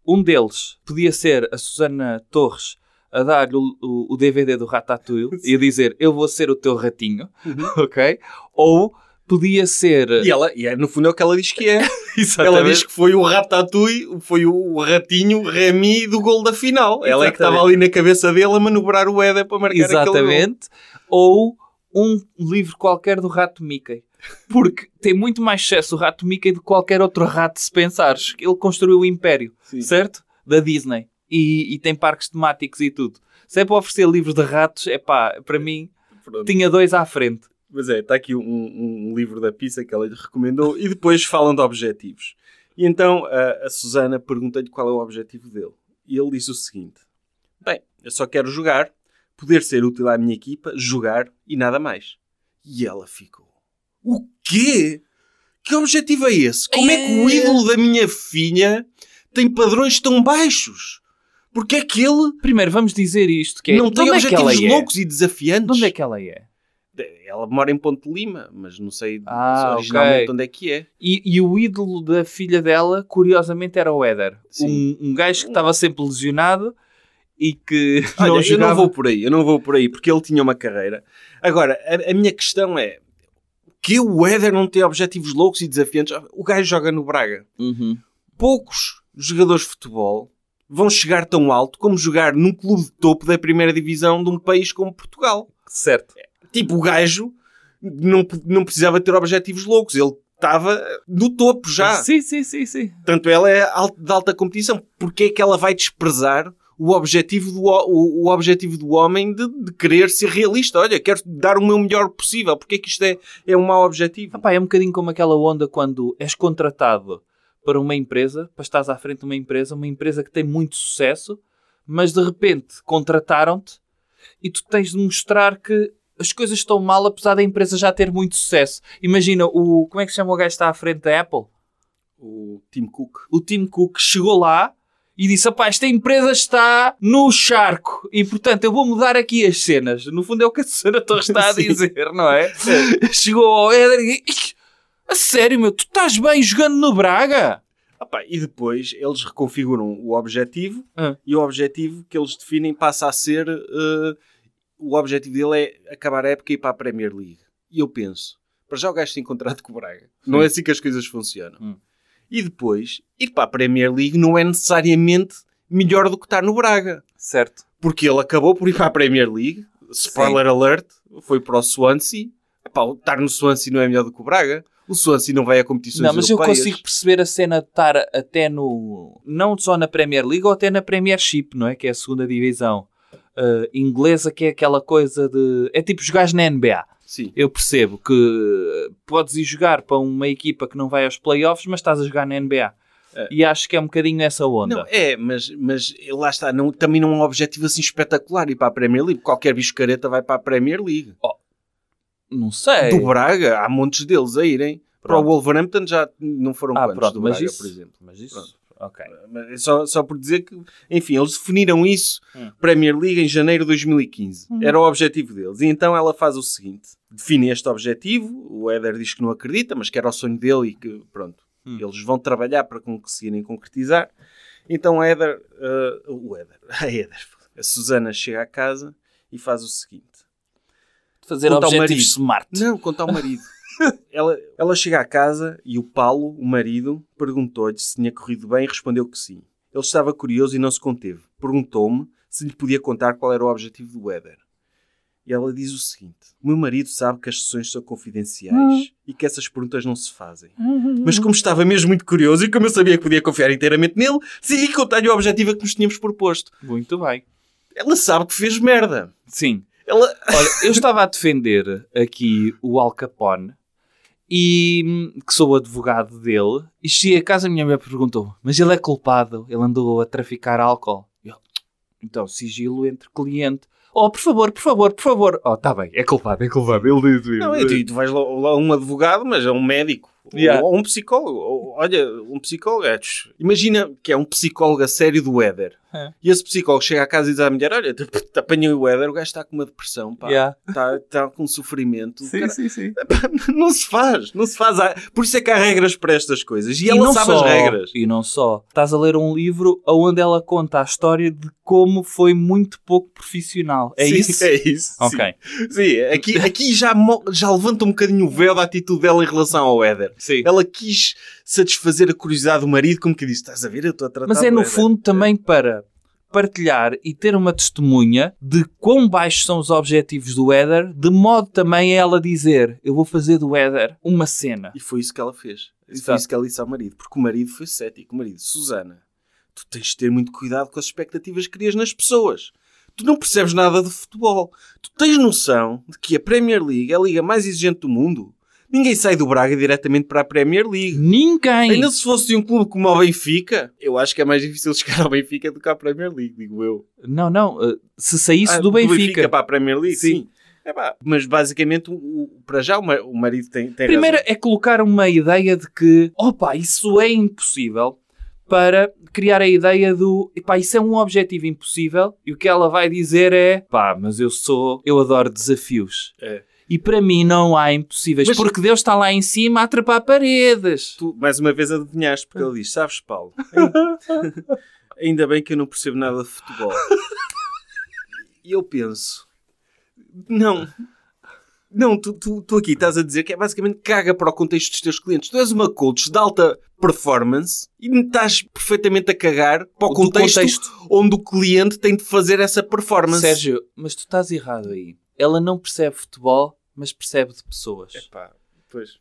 Um deles podia ser a Susana Torres a dar-lhe o, o- o DVD do Ratatouille e a dizer eu vou ser o teu ratinho, ok? Ou podia ser... E ela, e é, no fundo é o que ela diz que é. Ela Exatamente. diz que foi o Ratatouille, foi o ratinho Remy do gol da final. Ela é que estava Exatamente. ali na cabeça dele a manobrar o Éder para marcar aquele gol. Exatamente. Ou um livro qualquer do Rato Mickey. Porque tem muito mais sucesso o Rato Mickey do que qualquer outro rato, se pensares. Ele construiu o império, Sim. certo? Da Disney. E, e tem parques temáticos e tudo. Se é para oferecer livros de ratos, é pá, para mim, Pronto. tinha dois à frente. Mas é, está aqui um, um livro da pizza que ela lhe recomendou e depois falam de objetivos. E então a, a Susana pergunta-lhe qual é o objetivo dele. E ele diz o seguinte: Bem, eu só quero jogar, poder ser útil à minha equipa, jogar e nada mais. E ela ficou: O quê? Que objetivo é esse? Como é que o ídolo da minha filha tem padrões tão baixos? Porque é que ele Primeiro, vamos dizer isto. Que é, não tem é objetivos é? loucos e desafiantes? De onde é que ela é? Ela mora em Ponte Lima, mas não sei Ah, originalmente ok. onde é que é. E, e o ídolo da filha dela, curiosamente, era o Éder. Um, um gajo que estava sempre lesionado e que Olha, não eu jogava. não vou por aí, eu não vou por aí, porque ele tinha uma carreira. Agora, a, a minha questão é que o Éder não tem objetivos loucos e desafiantes. O gajo joga no Braga. Uhum. Poucos jogadores de futebol vão chegar tão alto como jogar num clube de topo da primeira divisão de um país como Portugal. Certo. Tipo, o gajo não, não precisava ter objetivos loucos, ele estava no topo já. Sim, sim, sim, sim. Portanto, ela é de alta competição. Porquê é que ela vai desprezar o objetivo do, o, o objetivo do homem de, de querer ser realista? Olha, quero dar o meu melhor possível. Porquê é que isto é, é um mau objetivo? Epá, é um bocadinho como aquela onda quando és contratado para uma empresa, para estás à frente de uma empresa, uma empresa que tem muito sucesso, mas de repente contrataram-te e tu tens de mostrar que as coisas estão mal apesar da empresa já ter muito sucesso. Imagina, o como é que se chama o gajo que está à frente da Apple? O Tim Cook. O Tim Cook chegou lá e disse: Apá, esta empresa está no charco e portanto eu vou mudar aqui as cenas. No fundo é o que a Susana Torres está a dizer, não é? Chegou ao Éder e A sério, meu, tu estás bem jogando no Braga? Ah pá, e depois eles reconfiguram o objetivo Ah. e o objetivo que eles definem passa a ser eh, o objetivo dele é acabar a época e ir para a Premier League. E eu penso, para já o gajo tem contrato com o Braga. Não é assim que as coisas funcionam. Hum. E depois, ir para a Premier League não é necessariamente melhor do que estar no Braga. Certo. Porque ele acabou por ir para a Premier League. Spoiler alert, foi para o Swansea. Epá, estar no Swansea não é melhor do que o Braga. O Swansea não vai a competições Não, mas eu europeias. consigo perceber a cena de estar até no. Não só na Premier League ou até na Premiership, não é? Que é a segunda divisão uh, inglesa, que é aquela coisa de. É tipo jogar na NBA. Sim. Eu percebo que podes ir jogar para uma equipa que não vai aos playoffs, mas estás a jogar na NBA. É. E acho que é um bocadinho essa onda. Não, é, mas, mas lá está, não, também não é um objetivo assim espetacular ir para a Premier League. Qualquer bicho careta vai para a Premier League. Não sei. Do Braga, há montes deles a irem. Para o Pronto. Wolverhampton já não foram ah, quantos pronto, do Braga, isso, por exemplo. Mas isso. Pronto. Ok. Mas é Só, só por dizer que, enfim, eles definiram isso, Hum. Premier League, em janeiro de 2015. Hum. Era o objetivo deles. E então ela faz o seguinte: define este objetivo. O Éder diz que não acredita, mas que era o sonho dele e que, pronto, Hum. eles vão trabalhar para conseguirem concretizar. Então o Éder, eh, o Éder, a Éder, a Susana chega à casa e faz o seguinte: Fazer Conta ao objetivos marido. smart. não, conta ao marido. ela, ela chega à casa e o Paulo, o marido, perguntou-lhe se tinha corrido bem e respondeu que sim. Ele estava curioso e não se conteve. Perguntou-me se lhe podia contar qual era o objetivo do Éder. E ela diz o seguinte: O meu marido sabe que as sessões são confidenciais e que essas perguntas não se fazem. Mas como estava mesmo muito curioso e como eu sabia que podia confiar inteiramente nele, decidi contar-lhe o objetivo a que nos tínhamos proposto. Muito bem. Ela sabe que fez merda. Sim. Ela... Olha, eu estava a defender aqui o Al Capone e hum, que sou advogado dele e cheguei a casa a minha mulher perguntou mas ele é culpado, ele andou a traficar álcool. Eu, então, sigilo entre cliente. Oh, por favor, por favor, por favor. Oh, tá bem, é culpado, é culpado. Ele diz Não, é, tu, tu vais lá, lá um advogado, mas é um médico. Yeah. Ou, ou um psicólogo. Ou, olha, um psicólogo. é, Imagina que é um psicólogo a sério do Éder. É. E esse psicólogo chega à casa e diz à mulher: Olha, te, te apanhei o Éder, o gajo está com uma depressão, pá. Yeah. Está, com sofrimento. Sim, Cara, sim, sim. não se faz, não se faz. Por isso é que há regras para estas coisas. E, E ela não sabe só- as regras. E não só. Estás a ler um livro onde ela conta a história de como foi muito pouco profissional. É Sim, isso? É isso. Ok. Sim, aqui, aqui já, já levanta um bocadinho o véu da atitude dela em relação ao Éder. Sim. Ela quis satisfazer a curiosidade do marido, como que disse: Estás a ver? Eu estou a tratar Mas é no Éder." fundo também para partilhar e ter uma testemunha de quão baixos são os objetivos do Éder, de modo também a ela dizer: Eu vou fazer do Éder uma cena. E foi isso que ela fez. E foi isso que ela disse ao marido. Porque o marido foi cético. O marido, Susana, tu tens de ter muito cuidado com as expectativas que crias nas pessoas. tu não percebes nada de futebol. Tu tens noção de que a Premier League é a liga mais exigente do mundo? Ninguém sai do Braga diretamente para a Premier League. Ninguém. Ainda se fosse de um clube como o Benfica, eu acho que é mais difícil chegar ao Benfica do que à Premier League, digo eu. Não, não. uh, Se saísse Ah, do Benfica. para a Premier League, sim. Sim. Epá, mas basicamente, o, o- para já, o, ma- o marido tem, tem Primeiro razão. é colocar uma ideia de que, opa, isso é impossível para criar a ideia do, epá, isso é um objetivo impossível e o que ela vai dizer é, pá, mas eu sou, eu adoro desafios. É. E para mim não há impossíveis, Mas- porque Deus está lá em cima a atrapar paredes. Tu, mais uma vez, adivinhaste, porque ele diz: Sabes, Paulo, ainda, bem que eu não percebo nada de futebol. E eu penso: Não, não, tu, tu, tu aqui estás a dizer que é basicamente caga para o contexto dos teus clientes. Tu és uma coach de alta performance e estás perfeitamente a cagar para o contexto, contexto. onde o cliente tem de fazer essa performance. Sérgio, mas tu estás errado aí. Ela não percebe futebol, mas percebe de pessoas. Epá, pois.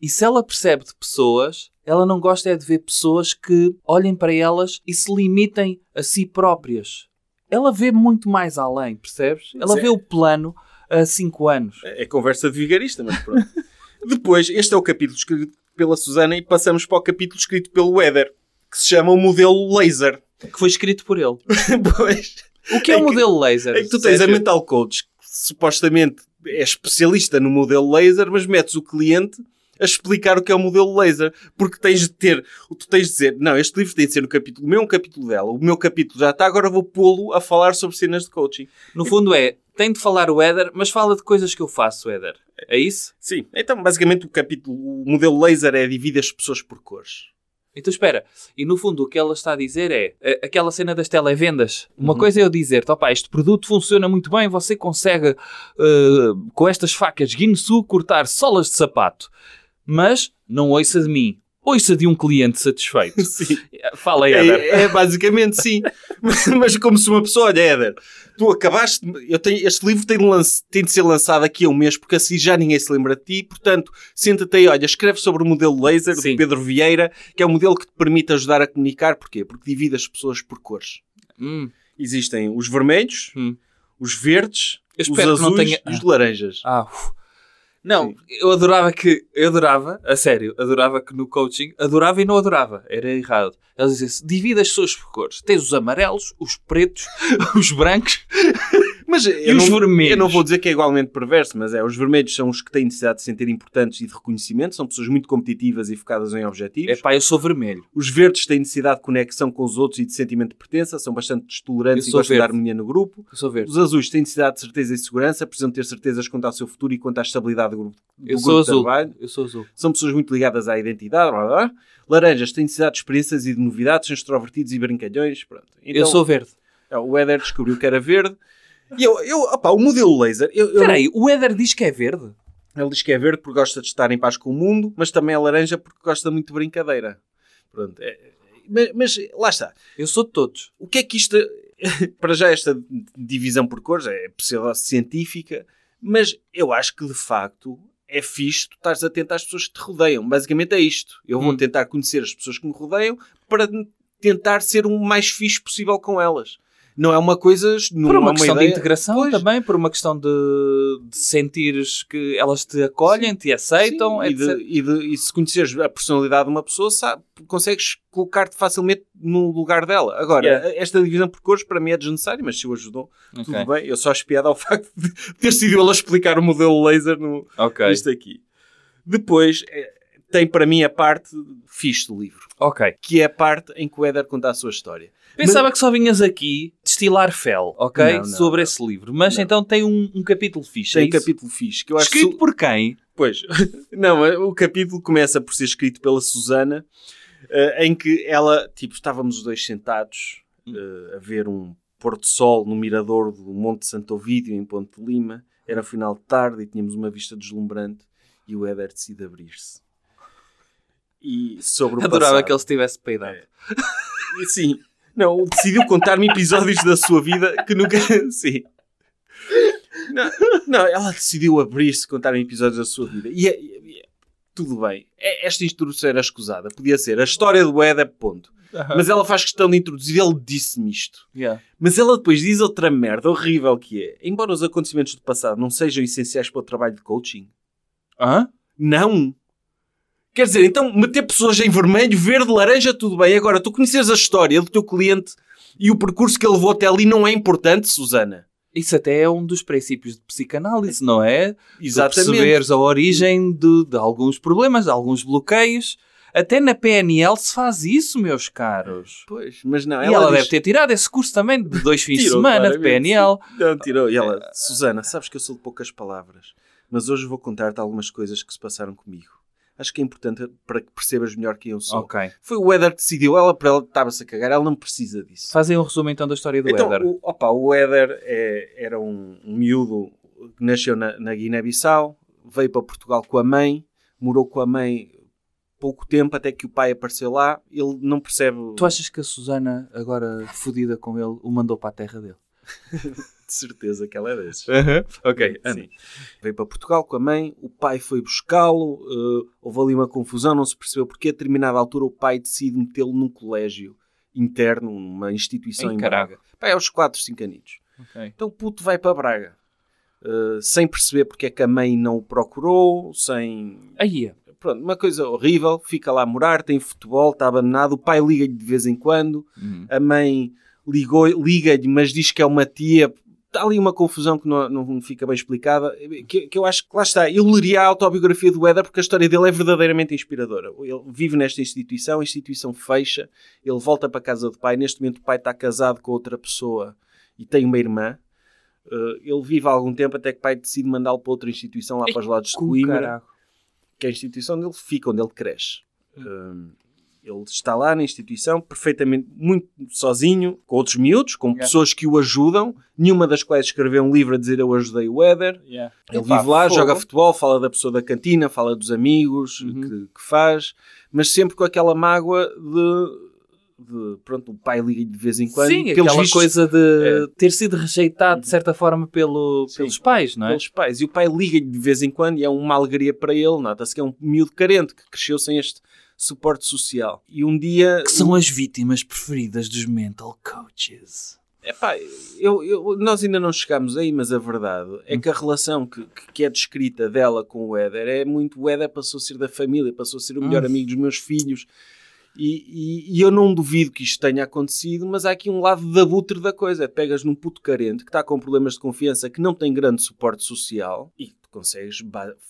E se ela percebe de pessoas, ela não gosta é de ver pessoas que olhem para elas e se limitem a si próprias. Ela vê muito mais além, percebes? Ela vê o plano a 5 anos. É é conversa de vigarista, mas pronto. Depois, este é o capítulo escrito pela Susana e passamos para o capítulo escrito pelo Éder, que se chama o modelo laser. Que foi escrito por ele. pois, O que é, É o que- modelo laser? é que tu tens a Sérgio? mental coach, que supostamente é especialista no modelo laser, mas metes o cliente a explicar o que é o modelo laser. Porque tens de ter, tu tens de dizer, não, este livro tem de ser no capítulo meu, um capítulo dela. O meu capítulo já está, agora vou pô-lo a falar sobre cenas de coaching. No fundo é, tem de falar o Éder, mas fala de coisas que eu faço, Éder. É isso? Sim, então basicamente o capítulo, o modelo laser é dividir as pessoas por cores. Então espera, e no fundo o que ela está a dizer é aquela cena das televendas. Uma Uhum. coisa é eu dizer-te, opá, este produto funciona muito bem, você consegue eh, com estas facas Guinness cortar solas de sapato, mas não ouça de mim, ouça de um cliente satisfeito. Sim. Fala, Éder. É, é basicamente sim. Mas, mas como se uma pessoa, olha, Éder, tu acabaste, eu tenho, este livro tem de, lance- tem de ser lançado aqui a um mês, porque assim já ninguém se lembra de ti. Portanto, senta-te aí, olha, escreve sobre o modelo laser Sim. de Pedro Vieira, que é um modelo que te permite ajudar a comunicar. Porquê? Porque divide as pessoas por cores. Hum, Existem os vermelhos, Hum. os verdes, os azuis tenha- e os laranjas. Ah, uf. Não, Sim. eu adorava que, eu adorava, a sério, adorava que no coaching, adorava e não adorava, era errado. Eles diziam divide as pessoas por cores. Tens os amarelos, os pretos, os brancos Mas e eu os não, vermelhos. eu não vou dizer que é igualmente perverso, mas é, os vermelhos são os que têm necessidade de se sentir importantes e de reconhecimento, são pessoas muito competitivas e focadas em objetivos. É pá, eu sou vermelho. Os verdes têm necessidade de conexão com os outros e de sentimento de pertença, são bastante tolerantes e gostam de verde. harmonia no grupo. Eu sou verde. Os azuis têm necessidade de certeza e segurança, precisam ter certezas quanto ao seu futuro e quanto à estabilidade do grupo, do Eu grupo sou de azul. trabalho. Eu sou azul. São pessoas muito ligadas à identidade. Blá, blá, blá. Laranjas têm necessidade de experiências e de novidades, são extrovertidos e brincalhões. Pronto. Então, eu sou verde. é, O Éder descobriu que era verde. E eu, eu opá, o modelo laser, eu, eu Espera aí, o Éder diz que é verde? ele diz que é verde porque gosta de estar em paz com o mundo, mas também é laranja porque gosta muito de brincadeira. Pronto. é- é- mas, mas lá está. Eu sou de todos. O que é que isto. Para já, esta divisão por cores é pseudo-científica, mas eu acho que de facto é fixe tu estares atento às pessoas que te rodeiam. Basicamente é isto. Eu vou Hum. tentar conhecer as pessoas que me rodeiam para tentar ser o mais fixe possível com elas. Não é uma coisa. Não Por é uma questão ideia- de integração Pois. também, por uma questão de, de sentires que elas te acolhem, te aceitam, Sim, e, de- e de- e se conheceres a personalidade de uma pessoa, sabe, consegues colocar-te facilmente no lugar dela. Agora, Yeah. esta divisão por cores para mim é desnecessária, mas se o ajudou, Ok. tudo bem. Eu só acho piada ao facto de ter sido ele a explicar o modelo laser no, Ok. isto aqui. Depois, eh, tem para mim a parte fixe do livro, Ok. que é a parte em que o Éder conta a sua história. Pensava que só vinhas aqui destilar fel, ok? Não, não, Sobre não. esse livro. Mas então tem um, um capítulo fixe. Tem é isso? capítulo fixe, que eu acho que Escrito su- por quem? Pois, não, o capítulo começa por ser escrito pela Susana, eh, em que ela, tipo, estávamos os dois sentados eh, a ver um pôr do sol no mirador do Monte Santo Ovídio, em Ponte de Lima. Era final de tarde e tínhamos uma vista deslumbrante e o Éder decide abrir-se. E sobre o Adorava passado. que ele estivesse peidado. E sim, não, decidiu contar-me episódios da sua vida que nunca. Sim. Não, não, ela decidiu abrir-se, contar-me episódios da sua vida. E, é- e- tudo bem. É- Esta introdução era escusada. Podia ser a história do Éder, ponto. Mas ela faz questão de introduzir. Ele disse-me isto. Yeah. Mas ela depois diz outra merda horrível que é. Embora os acontecimentos do passado não sejam essenciais para o trabalho de coaching. Hã? Não. Quer dizer, então meter pessoas em vermelho, verde, laranja, tudo bem. Agora, tu conheces a história do teu cliente e o percurso que ele levou até ali não é importante, Susana. Isso até é um dos princípios de psicanálise, não é? Tu Exatamente. perceberes a origem de, de alguns problemas, de alguns bloqueios. Até na PNL se faz isso, meus caros. Pois, mas não. e ela diz- deve ter tirado esse curso também de dois fins de Tirou, semana de PNL. Não, tirou. E ela, Susana, sabes que eu sou de poucas palavras, mas hoje vou contar-te algumas coisas que se passaram comigo. Acho que é importante para que percebas melhor quem eu sou. Ok. Foi o Éder que decidiu, ela para ela estava-se a cagar, ela não precisa disso. Fazem um resumo então da história do então, Éder. o, opa, o Éder é- era um, um miúdo que nasceu na, na Guiné-Bissau, veio para Portugal com a mãe, morou com a mãe pouco tempo até que o pai apareceu lá. Ele não percebe Tu achas que a Susana, agora fodida com ele, o mandou para a terra dele? de certeza que ela é desses. Ok, Sim. Veio para Portugal com a mãe, o pai foi buscá-lo, eh, houve ali uma confusão, não se percebeu porque a determinada altura o pai decide metê-lo num colégio interno, numa instituição Em em. Braga. Pai, aos 4, 5 aninhos. Ok. Então o puto vai para Braga, eh, sem perceber porque é que a mãe não o procurou, sem... Aí, Pronto, uma coisa horrível, fica lá a morar, tem futebol, está abandonado, o pai liga-lhe de vez em quando, Uhum. a mãe ligou, liga-lhe, mas diz que é uma tia. Está ali uma confusão que não, não fica bem explicada. Que, que eu acho que lá está. Eu leria a autobiografia do Éder porque a história dele é verdadeiramente inspiradora. Ele vive nesta instituição, a instituição fecha, ele volta para a casa do pai. Neste momento, o pai está casado com outra pessoa e tem uma irmã. Uh, ele vive há algum tempo até que o pai decide mandá-lo para outra instituição lá Ei, para os lados de Coimbra que é a instituição onde ele fica, onde ele cresce. Um, ele está lá na instituição, perfeitamente, muito sozinho, com outros miúdos, com Yeah. pessoas que o ajudam, nenhuma das quais escreveu um livro a dizer eu ajudei o Éder. Yeah. Ele vive lá, fogo. joga futebol, fala da pessoa da cantina, fala dos amigos Uhum. que, que faz, mas sempre com aquela mágoa de, de, pronto, o pai liga de vez em quando. Sim, aquela vistos, coisa de É. ter sido rejeitado de certa forma pelo, Sim. pelos pais, não é? pelos pais. E o pai liga-lhe de vez em quando e é uma alegria para ele. Nota-se que é um miúdo carente que cresceu sem este suporte social. E um dia. Que são as vítimas preferidas dos mental coaches. Epá, eu, eu- nós ainda não chegámos aí, mas a verdade é que a relação que, que- é descrita dela com o Éder é muito. O Éder passou a ser da família, passou a ser o melhor amigo dos meus filhos. E, e- e eu não duvido que isto tenha acontecido, mas há aqui um lado de abutre da coisa. É pegas num puto carente que está com problemas de confiança, que não tem grande suporte social e tu consegues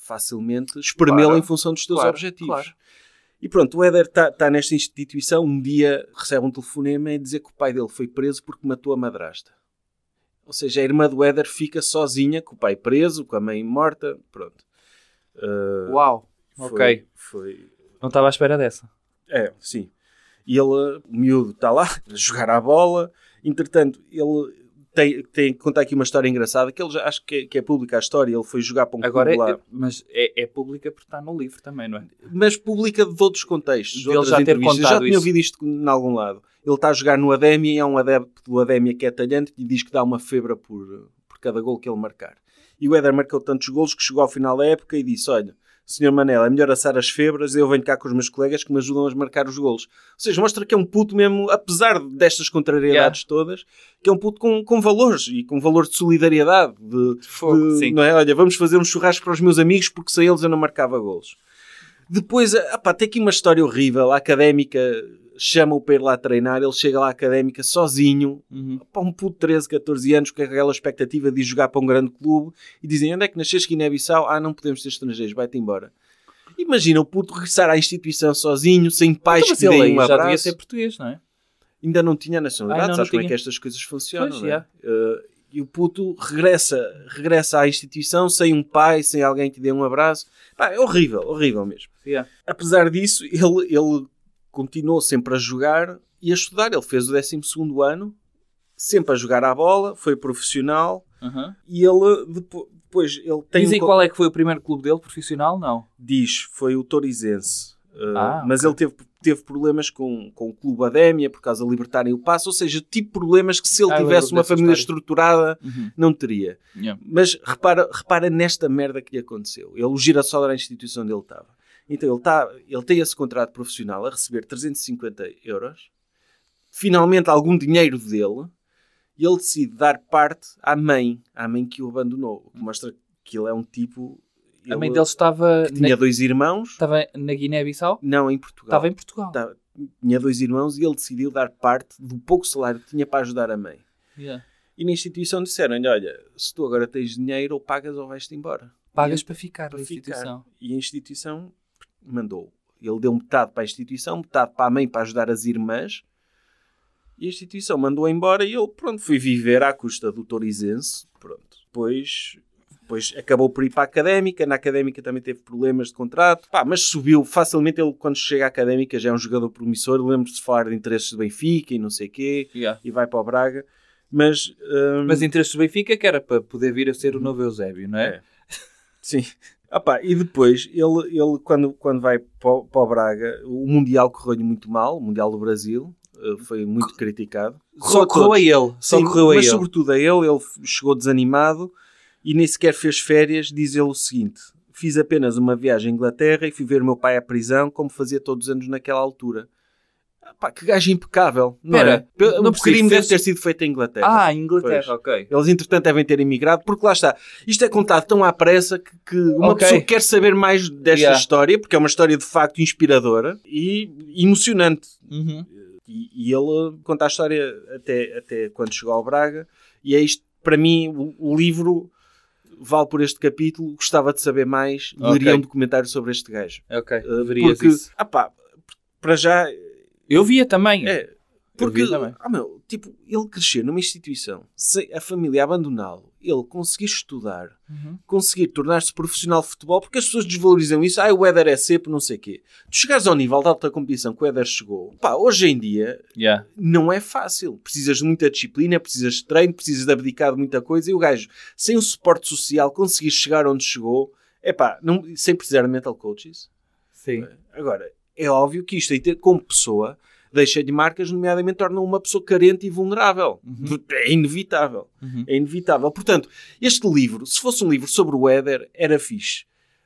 facilmente espremê-lo Claro. em função dos teus Claro, objetivos. claro. E pronto, o Éder está nesta instituição. Um dia recebe um telefonema e dizer que o pai dele foi preso porque matou a madrasta. Ou seja, a irmã do Éder fica sozinha, com o pai preso, com a mãe morta. Pronto. Uh, Uau. foi- ok. Foi. Não estava à espera dessa. É, sim. E ele, o miúdo, está lá a jogar à bola. Entretanto, ele tem, tem conta aqui uma história engraçada que ele já acho que é, que é pública a história. Ele foi jogar para um Agora, clube é, lá, mas é, é pública porque está no livro também, não é? mas pública de outros contextos. De ele já ter contado já tinha isso. ouvido isto em algum lado. Ele está a jogar no Ademia e há um adepto do Ademia que é talhante que lhe diz que dá uma febra por, por cada gol que ele marcar. E o Éder marcou tantos golos que chegou ao final da época e disse: Olha, Senhor Manel, é melhor assar as febras, eu venho cá com os meus colegas que me ajudam a marcar os golos. Ou seja, mostra que é um puto mesmo, apesar destas contrariedades todas, que é um puto com, com valores e com valores de solidariedade. De, Fogo, de- sim. não é? Olha, vamos fazer um churrasco para os meus amigos porque sem eles eu não marcava golos. Depois, ah, pá, tem aqui uma história horrível. A académica chama-o para ir lá treinar, ele chega lá à académica sozinho, Uhum. para um puto de 13, 14 anos, com aquela expectativa de ir jogar para um grande clube e dizem: onde é que nasceste Guiné-Bissau? Ah, não podemos ser estrangeiros, vai-te embora. Imagina o puto regressar à instituição sozinho, sem pais Então, que deem um já devia abraço. ser português, não é? Ainda não tinha nacionalidade, não, sabes como é que estas coisas funcionam, Pois, é? Uh, e o puto regressa, regressa à instituição sem um pai, sem alguém que lhe dê um abraço. Pá, é horrível, horrível mesmo. Yeah. Apesar disso, ele, ele continuou sempre a jogar e a estudar. Ele fez o 12 ano, sempre a jogar à bola, foi profissional Uhum. e ele depo- depois ele tem Dizem um qual é que foi o primeiro clube dele profissional? Não. diz foi o Torizense. Uh, Ah, mas ok. ele teve, teve problemas com, com o clube Adémia por causa de libertarem o passo, ou seja, tipo problemas que se ele Ah, tivesse uma família história. estruturada Uhum. não teria. Yeah. Mas repara, repara nesta merda que lhe aconteceu. Ele, o girassol era a instituição onde ele estava. Então ele, tá, ele tem esse contrato profissional a receber 350 euros, finalmente algum dinheiro dele, e ele decide dar parte à mãe, à mãe que o abandonou. O que mostra que ele é um tipo. A ele mãe dele estava, tinha na, dois irmãos, estava na Guiné-Bissau? não em Portugal. Estava em Portugal. Tá- tinha dois irmãos e ele decidiu dar parte do pouco salário que tinha para ajudar a mãe. Yeah. E na instituição disseram-lhe: Olha, se tu agora tens dinheiro, ou pagas ou vais-te embora. Pagas E- para ficar para na ficar. instituição. E a instituição mandou. Ele deu metade para a instituição, metade para a mãe para ajudar as irmãs. E a instituição mandou embora e ele, pronto, foi viver à custa do Torizense. Pronto. Depois, depois acabou por ir para a académica. Na académica também teve problemas de contrato. Pá, mas subiu facilmente. Ele, quando chega à académica, já é um jogador promissor. Lembro-se de falar de interesses do Benfica e não sei o quê. Yeah. E vai para o Braga. Mas, hum, Mas interesse do Benfica que era para poder vir a ser o novo Eusébio, não é? É. Sim. Pá, e depois, ele, ele quando, quando vai para, o- para o Braga, o Mundial correu-lhe muito mal, o Mundial do Brasil, eh, foi muito criticado. Só correu a ele. Só Sim, correu a mas ele. sobretudo a ele, ele chegou desanimado e nem sequer fez férias, diz ele o seguinte, fiz apenas uma viagem à Inglaterra e fui ver o meu pai à prisão, como fazia todos os anos naquela altura. Pá, que gajo impecável, não Espera, é? Não o crime deve ter sido feito em Inglaterra. Ah, Inglaterra, Pois. ok. Eles, entretanto, devem ter emigrado, porque lá está. Isto é contado tão à pressa que, que uma Ok. pessoa quer saber mais desta Yeah. história, porque é uma história de facto inspiradora e emocionante. Uhum. E, e ele conta a história até, até quando chegou ao Braga, e é isto, para mim, o, o livro vale por este capítulo. Gostava de saber mais, leria Ok. um documentário sobre este gajo. Ok, Uh, porque, isso. ah pá, para já, Eu via também. é, porque, vi também. ah, meu, tipo, ele crescer numa instituição, sem a família abandoná-lo, ele conseguir estudar, Uhum. conseguir tornar-se profissional de futebol, porque as pessoas desvalorizam isso. Ah, o Éder é cepo, não sei o quê. Tu chegares ao nível de alta competição que o Éder chegou, pá, hoje em dia Yeah. não é fácil. Precisas de muita disciplina, precisas de treino, precisas de abdicar de muita coisa. E o gajo, sem o suporte social, conseguir chegar onde chegou, é pá, não, sem precisar de mental coaches. Sim. Agora, é óbvio que isto, como pessoa, deixa-lhe marcas, nomeadamente torna uma pessoa carente e vulnerável. É inevitável. Uhum. É inevitável. Portanto, este livro, se fosse um livro sobre o Éder, era fixe.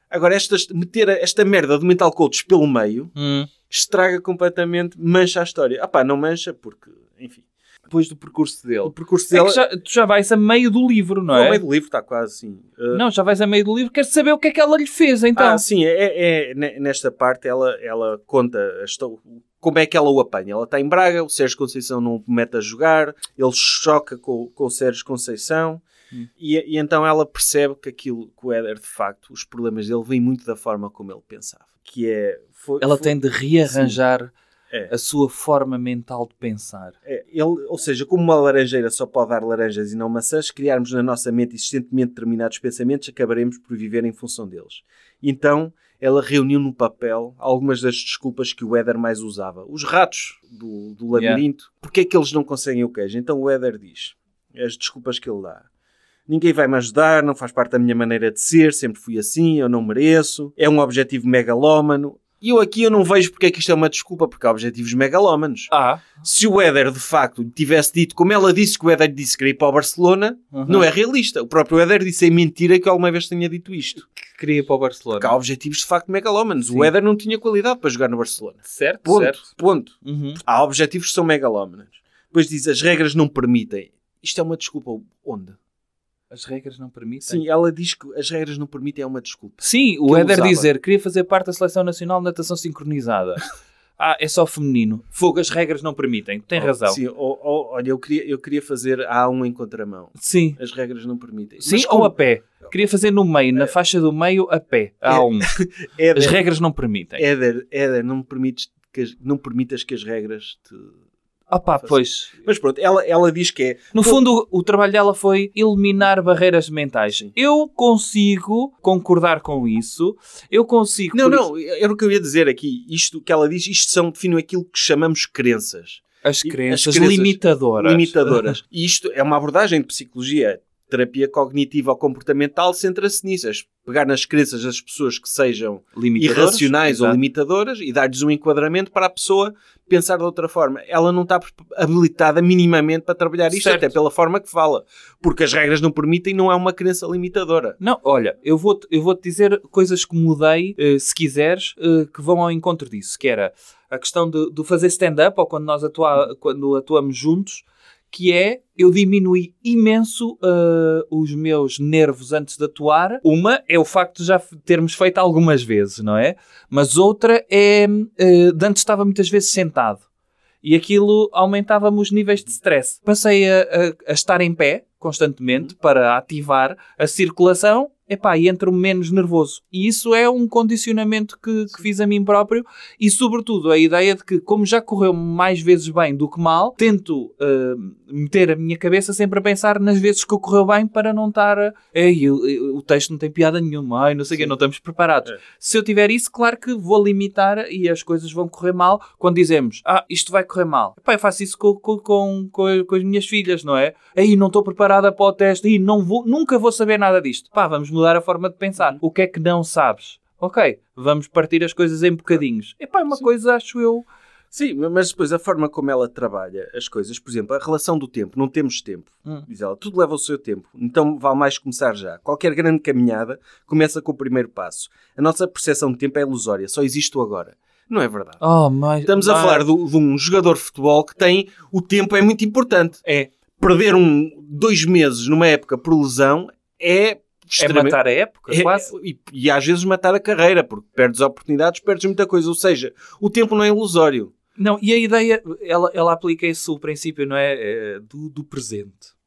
Agora, estas, meter esta merda do mental coach pelo meio Hum. estraga completamente, mancha a história. Ah pá, não mancha porque, enfim. Depois do percurso O dele. percurso É dela... que já, tu já vais a meio do livro, não é? meio do livro está quase assim. Uh, Não, já vais a meio do livro. Queres saber o que é que ela lhe fez, então? Ah, sim, é, é- é- ne- nesta parte ela, ela conta a histó- como é que ela o apanha. Ela está em Braga, o Sérgio Conceição não o mete a jogar, ele choca com, com o Sérgio Conceição Hum. e, e então ela percebe que aquilo, que o Éder, de facto, os problemas dele vêm muito da forma como ele pensava. Que é... Foi, Ela foi- tem de rearranjar É. a sua forma mental de pensar. É, ele, ou seja, como uma laranjeira só pode dar laranjas e não maçãs, se criarmos na nossa mente existentemente determinados pensamentos, acabaremos por viver em função deles. Então, ela reuniu no papel algumas das desculpas que o Éder mais usava. Os ratos do, do Yeah. labirinto, porque é que eles não conseguem o queijo? Então o Éder diz, as desculpas que ele dá. Ninguém vai me ajudar, não faz parte da minha maneira de ser, sempre fui assim, eu não mereço, é um objetivo megalómano. E eu aqui eu não vejo porque é que isto é uma desculpa, porque há objetivos megalómanos Ah. se o Éder de facto tivesse dito, como ela disse que o Éder disse que queria ir para o Barcelona, Uhum. não é realista. O próprio Éder disse é mentira que alguma vez tenha dito isto. Que queria ir para o Barcelona. Porque há objetivos de facto megalómanos. Sim. O Éder não tinha qualidade para jogar no Barcelona. Certo, Ponto. certo. Ponto. Uhum. Há objetivos que são megalómanos. Depois diz, as regras não permitem. Isto é uma desculpa onde? As regras não permitem. Sim, ela diz que as regras não permitem é uma desculpa. Sim, o Éder usava. dizer queria fazer parte da Seleção Nacional de Natação Sincronizada. ah, é só feminino. Fogo, as regras não permitem. Tem razão. Sim, ou- ou- olha, eu queria, eu queria fazer a A1 em contramão. Sim. As regras não permitem. Sim, Mas ou como a pé. Queria fazer no meio, na faixa do meio, a pé. Há um. Éder, As regras não permitem. Éder, Éder, não, permites que as- não permitas que as regras te... Ah pá, pois. Mas pronto, ela, ela diz que é... No fundo, o, o trabalho dela foi eliminar barreiras mentais. Sim. Eu consigo concordar com isso. Eu consigo. Não, não, era o que eu ia dizer aqui. Isto que ela diz, isto são, definem aquilo que chamamos crenças. As crenças, as crenças limitadoras. Limitadoras. E isto é uma abordagem de psicologia terapia cognitiva ou comportamental centra-se nisso. é Pegar nas crenças das pessoas que sejam irracionais ou exato. limitadoras e dar-lhes um enquadramento para a pessoa pensar de outra forma. Ela não está habilitada minimamente para trabalhar isto, Certo. até pela forma que fala. Porque as regras não permitem, não é uma crença limitadora. Não, olha, eu vou-te eu vou -te dizer coisas que mudei, eh, se quiseres, eh, que vão ao encontro disso, que era a questão de, de fazer stand-up, ou quando nós atua, quando atuamos juntos, que é, eu diminui imenso eh, os meus nervos antes de atuar. Uma é o facto de já termos feito algumas vezes, não é? Mas outra é, eh, de antes estava muitas vezes sentado. E aquilo aumentava-me os níveis de stress. Passei a, a- a estar em pé constantemente para ativar a circulação epá, e entro menos nervoso. E isso é um condicionamento que, que fiz a mim próprio e, sobretudo, a ideia de que, como já correu mais vezes bem do que mal, tento ah, meter a minha cabeça sempre a pensar nas vezes que correu bem para não estar. Ei, o, o texto não tem piada nenhuma, ai, não sei o quê, não estamos preparados. É. Se eu tiver isso, claro que vou limitar e as coisas vão correr mal quando dizemos, ah, isto vai correr mal. Epá, eu faço isso com, com, com, com, as minhas filhas, não é? Aí não estou preparada para o teste, e não vou, nunca vou saber nada disto. Pá, vamos mudar a forma de pensar. O que é que não sabes? Ok, vamos partir as coisas em bocadinhos. É uma coisa, acho eu. Sim, mas depois a forma como ela trabalha as coisas, por exemplo, a relação do tempo, não temos tempo. Hum. Diz ela, tudo leva o seu tempo, então vale mais começar já. Qualquer grande caminhada começa com o primeiro passo. A nossa percepção de tempo é ilusória, só existe o agora. Não é verdade. Oh, mas. Estamos a falar do- de um jogador de futebol que tem o tempo é muito importante. É, Perder um, dois meses numa época por lesão é é extremamente- matar a época, é- quase. e, e às vezes matar a carreira, porque perdes oportunidades, perdes muita coisa. Ou seja, o tempo não é ilusório. Não, e a ideia, ela, ela aplica esse o princípio, não é? É, do, do presente.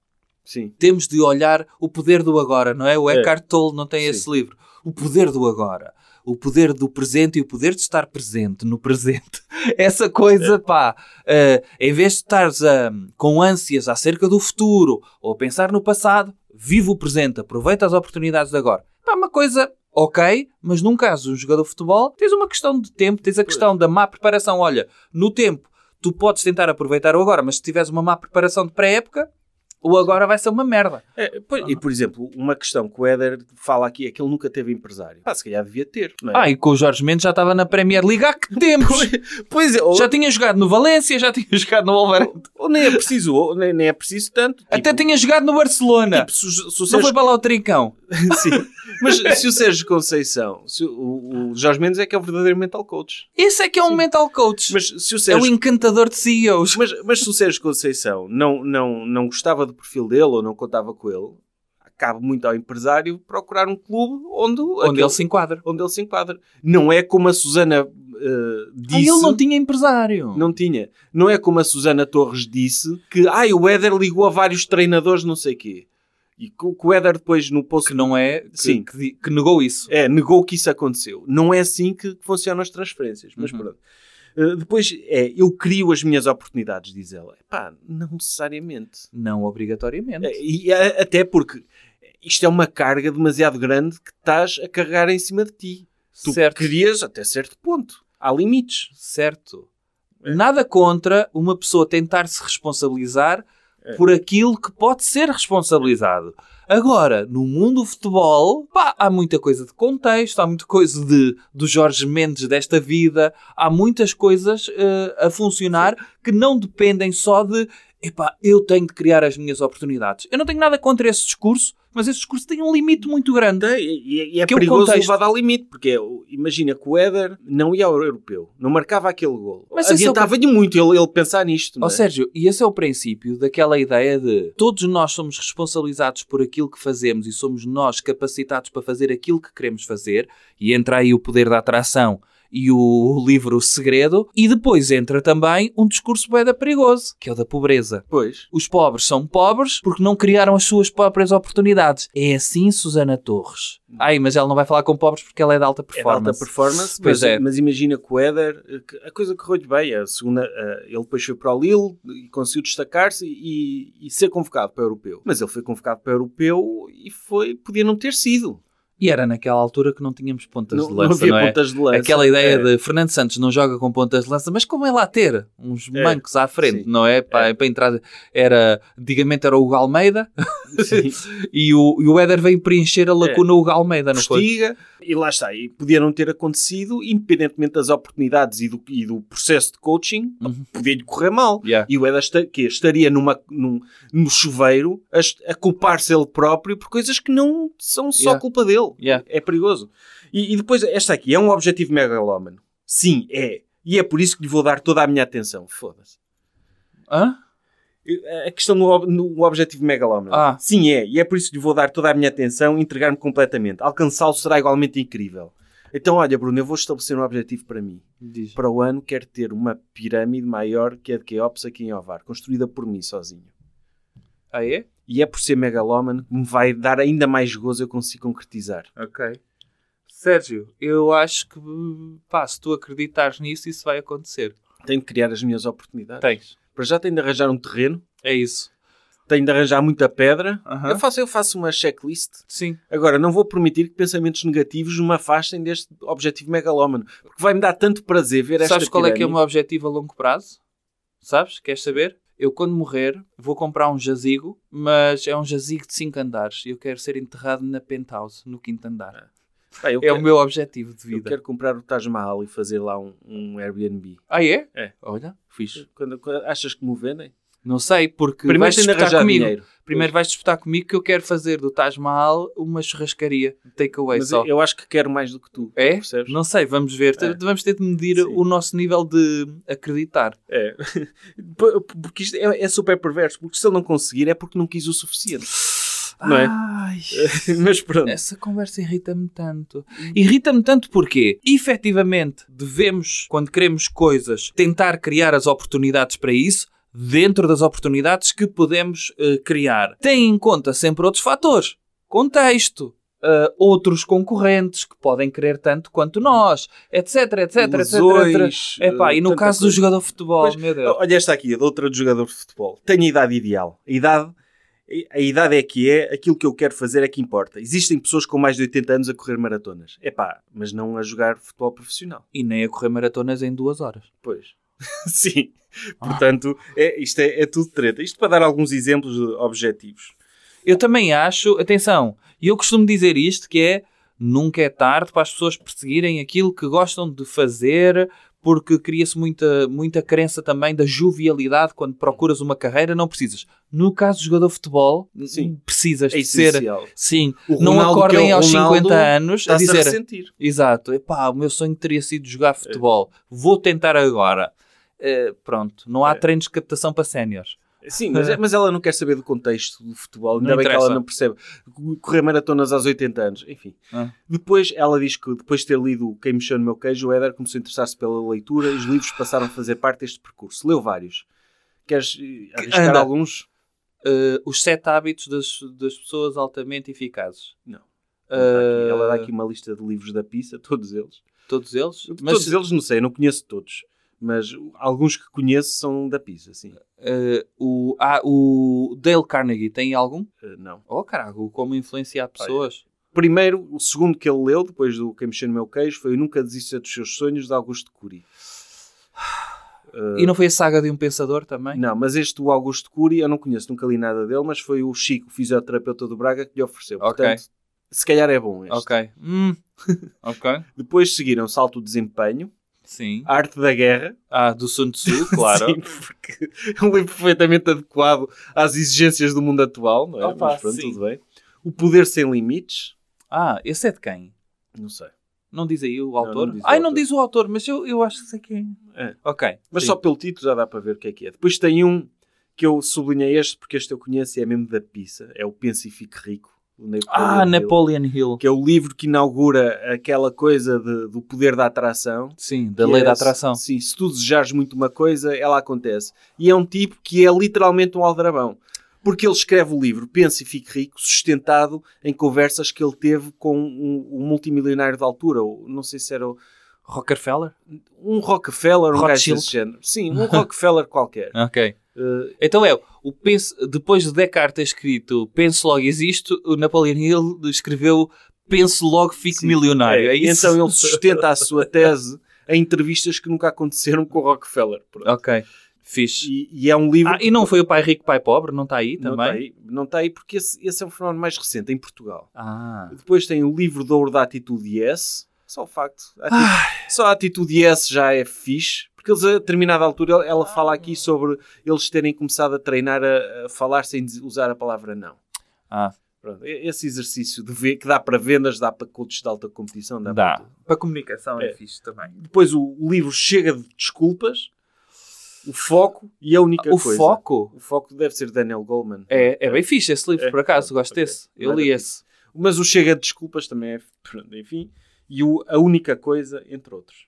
Sim. temos de olhar o poder do agora, não é? O É. Eckhart Tolle não tem Sim. esse livro. O poder do agora. O poder do presente e o poder de estar presente no presente. Essa coisa, pá. eh, em vez de estares ah, com ânsias acerca do futuro ou a pensar no passado, vive o presente, aproveita as oportunidades de agora. Pá, uma coisa, ok, mas num caso um jogador de futebol, tens uma questão de tempo, tens a questão da má preparação. Olha, no tempo, tu podes tentar aproveitar o agora, mas se tiveres uma má preparação de pré-época, o agora vai ser uma merda. É, pois, E, por exemplo, uma questão que o Éder fala aqui é que ele nunca teve empresário. Pá, se calhar devia ter. Não é? Ah, e com o Jorge Mendes já estava na Premier League há que tempos! Pois é, ou, já tinha jogado no Valência, já tinha jogado no Wolverhampton, ou nem é preciso, ou nem, nem é preciso tanto. até Tipo, tinha jogado no Barcelona. tipo, se, se Não Sérgio foi para lá o trincão. Sim. Mas se o Sérgio Conceição, se o, o, Jorge Mendes é que é o verdadeiro mental coach. Esse é que é um mental coach. Mas se o é o Sérgio, encantador de CEOs. mas, mas se o Sérgio Conceição não, não, não gostava do perfil dele ou não contava com ele, cabe muito ao empresário procurar um clube onde, Onde aquele- ele se enquadra. onde ele se enquadra. Não é como a Susana eh, Ah, disse. ele não tinha empresário. Não tinha. Não é como a Susana Torres disse que ai, o Éder ligou a vários treinadores, não sei quê. E que, o- que o Éder depois no post Que não é... Que, Sim. Que, que negou isso. É, negou que isso aconteceu. Não é assim que que funcionam as transferências. Mas Uhum. pronto. Uh, depois, é, eu crio as minhas oportunidades, diz ela. Pá, não necessariamente. Não obrigatoriamente. É, E a- até porque isto é uma carga demasiado grande que estás a carregar em cima de ti. Tu certo. querias até certo ponto. Há limites. Certo. É. Nada contra uma pessoa tentar se responsabilizar. Por aquilo que pode ser responsabilizado. Agora, no mundo do futebol, pá, há muita coisa de contexto, há muita coisa de, do Jorge Mendes desta vida, há muitas coisas eh, a funcionar que não dependem só de epá, eu tenho de criar as minhas oportunidades. Eu não tenho nada contra esse discurso, mas esse discurso tem um limite muito grande. E, e- é Que é perigoso contexto. levado ao limite, porque é imagina que o Éder não ia ao europeu, não marcava aquele gol. Mas é o- Adiantava-lhe muito ele, ele pensar nisto. Ó é? Sérgio, e esse é o princípio daquela ideia de todos nós somos responsabilizados por aquilo que fazemos e somos nós capacitados para fazer aquilo que queremos fazer, e entra aí o poder da atração e o livro O Segredo, e depois entra também um discurso boeda perigoso, que é o da pobreza. Pois. Os pobres são pobres porque não criaram as suas próprias oportunidades. É assim, Susana Torres. Ai, mas ela não vai falar com pobres porque ela é de alta É de performance. alta performance, Pois mas, é. mas imagina que o Éder, a coisa correu-lhe bem. A segunda, eh, ele depois foi para o Lille e conseguiu destacar-se e, e ser convocado para o europeu. Mas ele foi convocado para o europeu e foi, podia não ter sido. E era naquela altura que não tínhamos pontas Não, de não lança, havia não é? pontas de lança. Aquela ideia É. de Fernando Santos não joga com pontas de lança, mas como é lá ter uns É. mancos à frente, Sim. não é? Para, É. para entrar, era, antigamente era o Hugo Almeida Sim. e o, e o Éder veio preencher a lacuna Hugo Almeida, não foi? Postiga, e lá está. E podia não ter acontecido, independentemente das oportunidades e do, e do processo de coaching, Uhum. podia-lhe correr mal. Yeah. E o Eda esta, que estaria numa, num, no chuveiro a, a culpar-se ele próprio por coisas que não são só Yeah. culpa dele. Yeah. É perigoso. E, e depois, esta aqui é um objetivo megalómano. Sim, é. E é por isso que lhe vou dar toda a minha atenção. Foda-se. Hã? A questão no, no objetivo megalómano. Ah. Sim, é. E é por isso que lhe vou dar toda a minha atenção e entregar-me completamente. Alcançá-lo será igualmente incrível. Então, olha, Bruno, eu vou estabelecer um objetivo para mim. Diz. Para o ano, quero ter uma pirâmide maior que a de Keops aqui em Ovar, construída por mim sozinho. Ah, é? E é por ser megalómano que me vai dar ainda mais gozo eu consigo concretizar. Ok. Sérgio, eu acho que, pá, se tu acreditares nisso, isso vai acontecer. Tenho de criar as minhas oportunidades. Tens. Para já tenho de arranjar um terreno, É isso. tenho de arranjar muita pedra. Aham. Eu, faço, eu faço uma checklist. Sim. Agora, não vou permitir que pensamentos negativos me afastem deste objetivo megalómano. Porque vai-me dar tanto prazer ver esta Sabes qual é que é o meu objetivo a longo prazo? Sabes? Queres saber? Eu, quando morrer, vou comprar um jazigo, mas é um jazigo de 5 andares. E eu quero ser enterrado na penthouse, no quinto andar. Eu É quero, o meu objetivo de eu vida. quero comprar o Taj Mahal e fazer lá um, um Airbnb. Ah, é? É. Olha, fixe. Quando, quando- achas que me vendem? Não sei, porque Primeiro vais disputar comigo. dinheiro. Primeiro vais disputar comigo que eu quero fazer do Taj Mahal uma churrascaria. Takeaway só. eu acho que quero mais do que tu. É? Percebes? Não sei, vamos ver. É. Vamos ter de medir Sim. o nosso nível de acreditar. É. Porque isto é, é super perverso. Porque se ele não conseguir é porque não quis o suficiente. Não é? Ai, Mas pronto. essa conversa irrita-me tanto. Irrita-me tanto porque, efetivamente, devemos, quando queremos coisas, tentar criar as oportunidades para isso, dentro das oportunidades que podemos eh, criar. Tem em conta sempre outros fatores. Contexto. eh, outros concorrentes que podem querer tanto quanto nós, etc, etc, etc, etc. Lesões, Epá, e no caso do coisa. jogador de futebol, Pois, meu Deus. Olha esta aqui, a da outra do jogador de futebol. Tenho a idade ideal. A idade, a idade é que é, aquilo que eu quero fazer é que importa. Existem pessoas com mais de 80 anos a correr maratonas. É pá, mas não a jogar futebol profissional. E nem a correr maratonas em duas horas. Pois. Sim. Portanto, é, isto é, é tudo treta. Isto para dar alguns exemplos de objetivos. Eu também acho, atenção, e eu costumo dizer isto, que é nunca é tarde para as pessoas perseguirem aquilo que gostam de fazer, porque cria-se muita, muita crença também da jovialidade quando procuras uma carreira, não precisas. No caso do jogador de futebol, Sim. precisas É de ser... Sim, não acordem é aos Ronaldo, 50 anos a a dizer... ressentir. Exato, epá, o meu sonho teria sido jogar futebol, vou tentar agora. Eh, pronto, não há É. treinos de captação para séniores. Sim, mas, é- mas ela não quer saber do contexto do futebol. Ainda Não bem que interessa. ela não percebe. Correr maratonas aos 80 anos. Enfim. Ah. Depois, ela diz que depois de ter lido Quem Mexeu no Meu Queijo, o Éder começou a interessar-se pela leitura e os livros passaram a fazer parte deste percurso. Leu vários. Queres eh, arriscar Anda. alguns? Eh, os sete hábitos das, das pessoas altamente eficazes. Não. Ela dá aqui- Ela dá aqui uma lista de livros da pizza, todos eles. Todos eles? todos eles, não sei, não conheço todos. Mas alguns que conheço são da pizza, sim. eh, o, ah, o Dale Carnegie tem algum? Eh, não. Oh, caraca, como influenciar pessoas. Primeiro, o segundo que ele leu, depois do Quem Mexeu no Meu Queijo, foi o Nunca Desista dos Seus Sonhos, de Augusto Cury. Eh, E não foi a saga de um pensador também? Não, mas este do Augusto Cury eu não conheço, nunca li nada dele, mas foi o Chico, o fisioterapeuta do Braga, que lhe ofereceu. Ok. Portanto, se calhar é bom este. Ok. Hum. ok. Depois seguiram Salto de Desempenho, Sim. Arte da Guerra. Ah, do Sun Tzu, claro. Sim, porque é um livro perfeitamente adequado às exigências do mundo atual, não é? Opa, mas pronto, sim. tudo bem. O Poder Sem Limites, Ah, esse é de quem? não sei. Não diz aí o autor? não diz o Ai, não diz o autor, mas eu, eu acho que sei quem. É. Ok. Mas sim. só pelo título já dá para ver o que é que é. Depois tem um que eu sublinhei este, porque este eu conheço e é mesmo da pizza. É o Pensa e Fique Rico. Napoleon Ah, Hill, Napoleon Hill. Que é o livro que inaugura aquela coisa de- do poder da atração. Sim, da lei é, da atração. Sim, se tu desejares muito uma coisa, ela acontece. E é um tipo que é literalmente um aldrabão. Porque ele escreve o livro Pense e Fique Rico, sustentado em conversas que ele teve com um, um multimilionário de altura. ou Não sei se era o- Rockefeller? um Rockefeller, um gajo Rothschild. desse género. Sim, um Rockefeller qualquer. Ok. Eh, Então é, o pense, depois de Descartes ter escrito Penso logo existo, o Napoleon Hill escreveu penso logo fico Sim. milionário. É, É? Então ele sustenta a sua tese em entrevistas que nunca aconteceram com o Rockefeller. Pronto. Ok, fixe. E, e é um livro. Ah, e não foi o pai rico, pai pobre? Não está aí não também? está aí, não está aí porque esse, esse é um fenómeno mais recente em Portugal. Ah. Depois tem o livro de ouro da atitude yes. Só o facto. A ati- Só a atitude yes já é fixe. Porque eles, a determinada altura, ela- fala aqui sobre eles terem começado a treinar a, a falar sem usar a palavra não. Ah, Pronto, esse exercício de ver, que dá para vendas, dá para coaches de alta competição, dá, para dá. Para comunicação é, É. fixe também. Depois o, o livro chega de desculpas, o foco e a única o coisa. foco O foco deve ser Daniel Goleman. é, é bem fixe esse livro, É. por acaso. Gosto Ok. desse. Eu Nada li esse. Mas o chega de desculpas também é, pronto, enfim. E o, a única coisa, entre outros.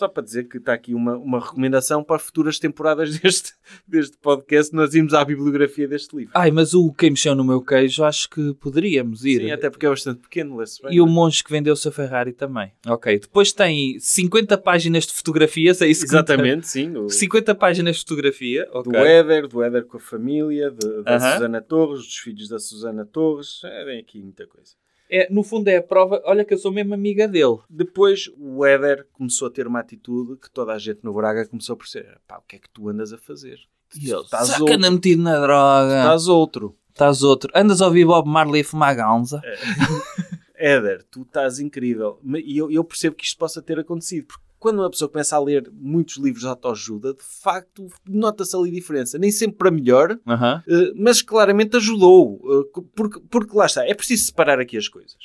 Só para dizer que está aqui uma, uma recomendação para futuras temporadas deste, deste podcast. Nós irmos à bibliografia deste livro. Ai, mas o Quem Mexeu no Meu Queijo acho que poderíamos ir. Sim, até porque é bastante pequeno, lê-se bem. E o monge que vendeu o seu Ferrari também. Ok. Depois tem 50 páginas de fotografias, é isso que Exatamente, sim. O, 50 páginas de fotografia. do. Éder, do Éder com a família, de- da Aham. Susana Torres, dos filhos da Susana Torres. É, vem aqui muita coisa. É, no fundo é a prova. Olha que eu sou mesmo amiga dele. Depois o Éder começou a ter uma atitude que toda a gente no Braga começou a perceber. Pá, o que é que tu andas a fazer? E ele, Estás Saca-na outro. metido na droga. Estás outro. Estás outro. Andas a ouvir Bob Marley a fumar ganza. Éder, tu estás incrível. E eu, eu percebo que isto possa ter acontecido. Porque quando uma pessoa começa a ler muitos livros de autoajuda, de facto, nota-se ali diferença. Nem sempre para melhor, eh, mas claramente ajudou. eh, Porque, porque lá está, é preciso separar aqui as coisas.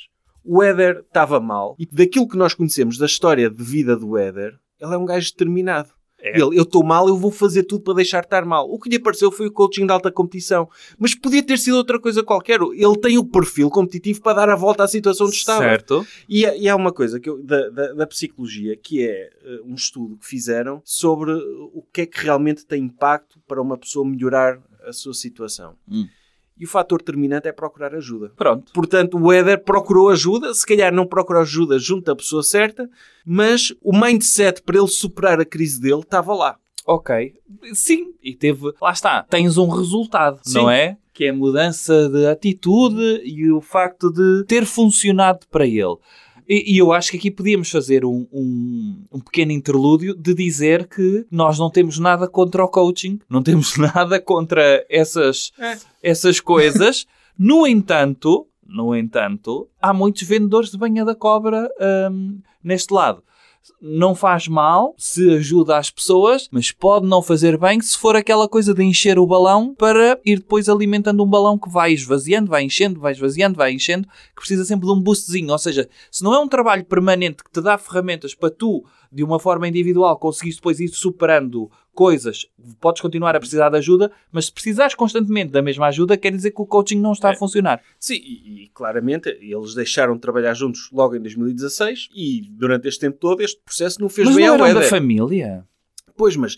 O Éder estava mal. E daquilo que nós conhecemos da história de vida do Éder, ele é um gajo determinado. É. Ele, eu estou mal, eu vou fazer tudo para deixar de estar mal. O que lhe apareceu foi o coaching de alta competição. Mas podia ter sido outra coisa qualquer. Ele tem o perfil competitivo para dar a volta à situação onde estava. Certo. E, há- e há uma coisa que eu- da, da- da psicologia que é eh, um estudo que fizeram sobre o que é que realmente tem impacto para uma pessoa melhorar a sua situação. Hum. E o fator determinante é procurar ajuda. Pronto. Portanto, o Éder procurou ajuda, se calhar não procurou ajuda junto à pessoa certa, mas o mindset para ele superar a crise dele estava lá. Ok. Sim. E teve. Lá está. Tens um resultado, Sim. não é? Que é a mudança de atitude e o facto de ter funcionado para ele. E, e eu acho que aqui podíamos fazer um, um, um pequeno interlúdio de dizer que nós não temos nada contra o coaching, não temos nada contra essas, É. essas coisas. No entanto, no entanto, há muitos vendedores de banha da cobra hum, neste lado. Não faz mal se ajuda as pessoas, mas pode não fazer bem se for aquela coisa de encher o balão para ir depois alimentando um balão que vai esvaziando, vai enchendo, vai esvaziando, vai enchendo, que precisa sempre de um boostzinho. Ou seja, se não é um trabalho permanente que te dá ferramentas para tu, de uma forma individual, conseguires depois ir superando coisas, podes continuar a precisar de ajuda, mas se precisares constantemente da mesma ajuda, quer dizer que o coaching não está a funcionar. Sim, e, e claramente eles deixaram de trabalhar juntos logo em 2016 e durante este tempo todo este processo não fez Mas bem não eram da família? Pois, mas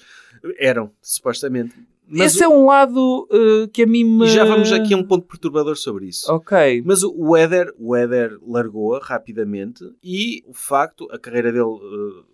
eram, supostamente. Mas Esse é um lado uh, que a mim me... E já vamos aqui a um ponto perturbador sobre isso. Ok. Mas o- o Éder, o Éder largou-a rapidamente e o facto, a carreira dele uh,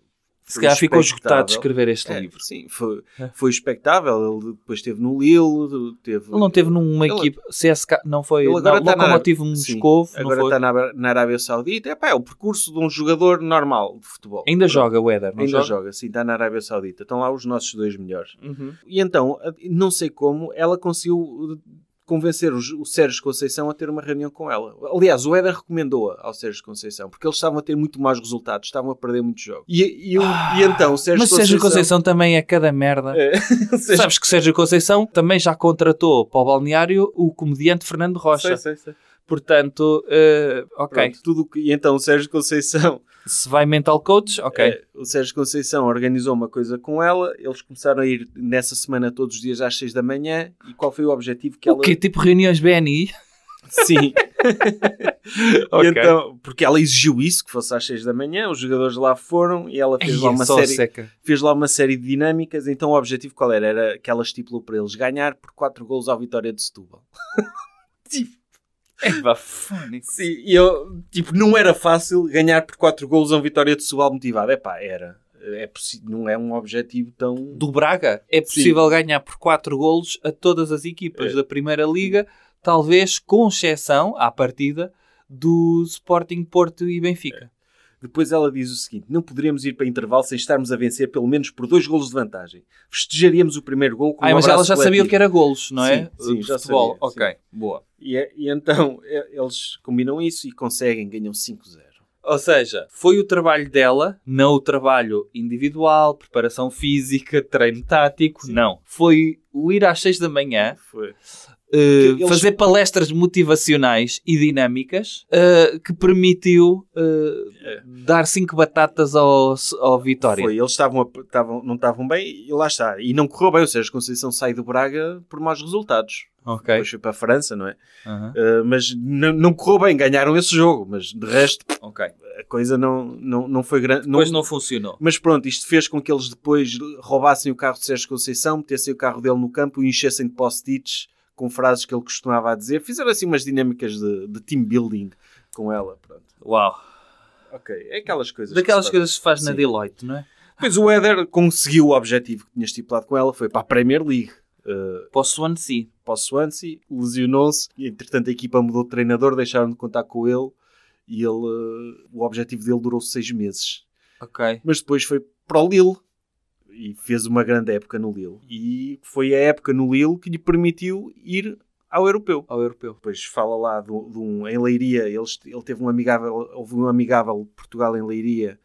Se calhar ficou esgotado de escrever este É, livro. Sim, foi, É. foi expectável. Ele depois esteve no Lille, teve... Ele não teve numa Ele- equipe CSK, não foi Ele agora não, está na- Locomotivo Moscovo, Agora está na, na Arábia Saudita. Epá, é o percurso de um jogador normal de futebol. Ainda Pronto. joga o Éder, não Ainda joga? joga, sim, está na Arábia Saudita. Estão lá os nossos dois melhores. Uhum. E então, não sei como, ela conseguiu convencer o, o Sérgio Conceição a ter uma reunião com ela. Aliás, o Éder recomendou-a ao Sérgio Conceição, porque eles estavam a ter muito maus resultados, estavam a perder muitos jogos. E, e, o- e então, o Sérgio Mas Sérgio Conceição também é cada merda. É, o Sérgio- Sabes que Sérgio Conceição também já contratou para o balneário o comediante Fernando Rocha. Sei, sei, sei. Portanto, eh, ok. Pronto, tudo o que- E então o Sérgio Conceição Se vai mental coach, ok. Eh, o Sérgio Conceição organizou uma coisa com ela, eles começaram a ir nessa semana todos os dias às 6 da manhã. E qual foi o objetivo que o ela. quê? Tipo reuniões BNI? Sim. Ok. E então, porque ela exigiu isso, que fosse às 6 da manhã, os jogadores lá foram e ela fez lá Ei, uma série. seca. Fez lá uma série de dinâmicas, então o objetivo qual era? Era que ela estipulou para eles ganhar por 4 golos à vitória de Setúbal. É bafónico. Sim, e eu, tipo, não era fácil ganhar por 4 golos a vitória de Setúbal motivado. É pá, era. É não é um objetivo tão... Do Braga, é possível ganhar por 4 golos a todas as equipas É. da Primeira Liga, talvez com exceção, à partida, do Sporting, Porto e Benfica. Depois ela diz o seguinte: não poderíamos ir para intervalo sem estarmos a vencer pelo menos por dois golos de vantagem. Festejaríamos o primeiro gol com Ah, um mas ela já sabia coletivo. o que era golos, não é? Sim, sim, De já futebol. sabia, Ok, boa. E, é- e então é- eles combinam isso e conseguem, ganham 5-0. Ou seja, foi o trabalho dela, não o trabalho individual, preparação física, treino tático, não. Foi o ir às 6 da manhã, Foi. Eh, eles- fazer palestras motivacionais e dinâmicas eh, que permitiu eh, dar cinco batatas ao, ao Vitória. Foi, eles estavam, estavam, não estavam bem e lá está. E não correu bem, ou seja, a Conceição sai do Braga por maus resultados. Ok. Depois foi para a França, não é? Aham. Uh, mas não, não correu bem, ganharam esse jogo, mas de resto Ok. a coisa não, não, não foi grande. Depois não funcionou. Mas pronto, isto fez com que eles depois roubassem o carro de Sérgio Conceição, metessem o carro dele no campo e enchessem de post-its com frases que ele costumava dizer. Fizeram assim umas dinâmicas de, de team building com ela. Pronto. Uau. Ok, é aquelas coisas. que Daquelas se coisas que se faz na. Deloitte, não é? Depois o Éder conseguiu o objetivo que tinha estipulado com ela, foi para a Premier League. Uh, Para o Swansea. para o Swansea, lesionou-se e entretanto a equipa mudou de treinador, deixaram de contar com ele e ele, uh, o objetivo dele durou seis meses. Ok. Mas depois foi para o Lille e fez uma grande época no Lille. E foi a época no Lille que lhe permitiu ir ao europeu. Ao europeu. Depois fala lá de, um- de um em Leiria, eles, ele teve um amigável, houve um amigável Portugal em Leiria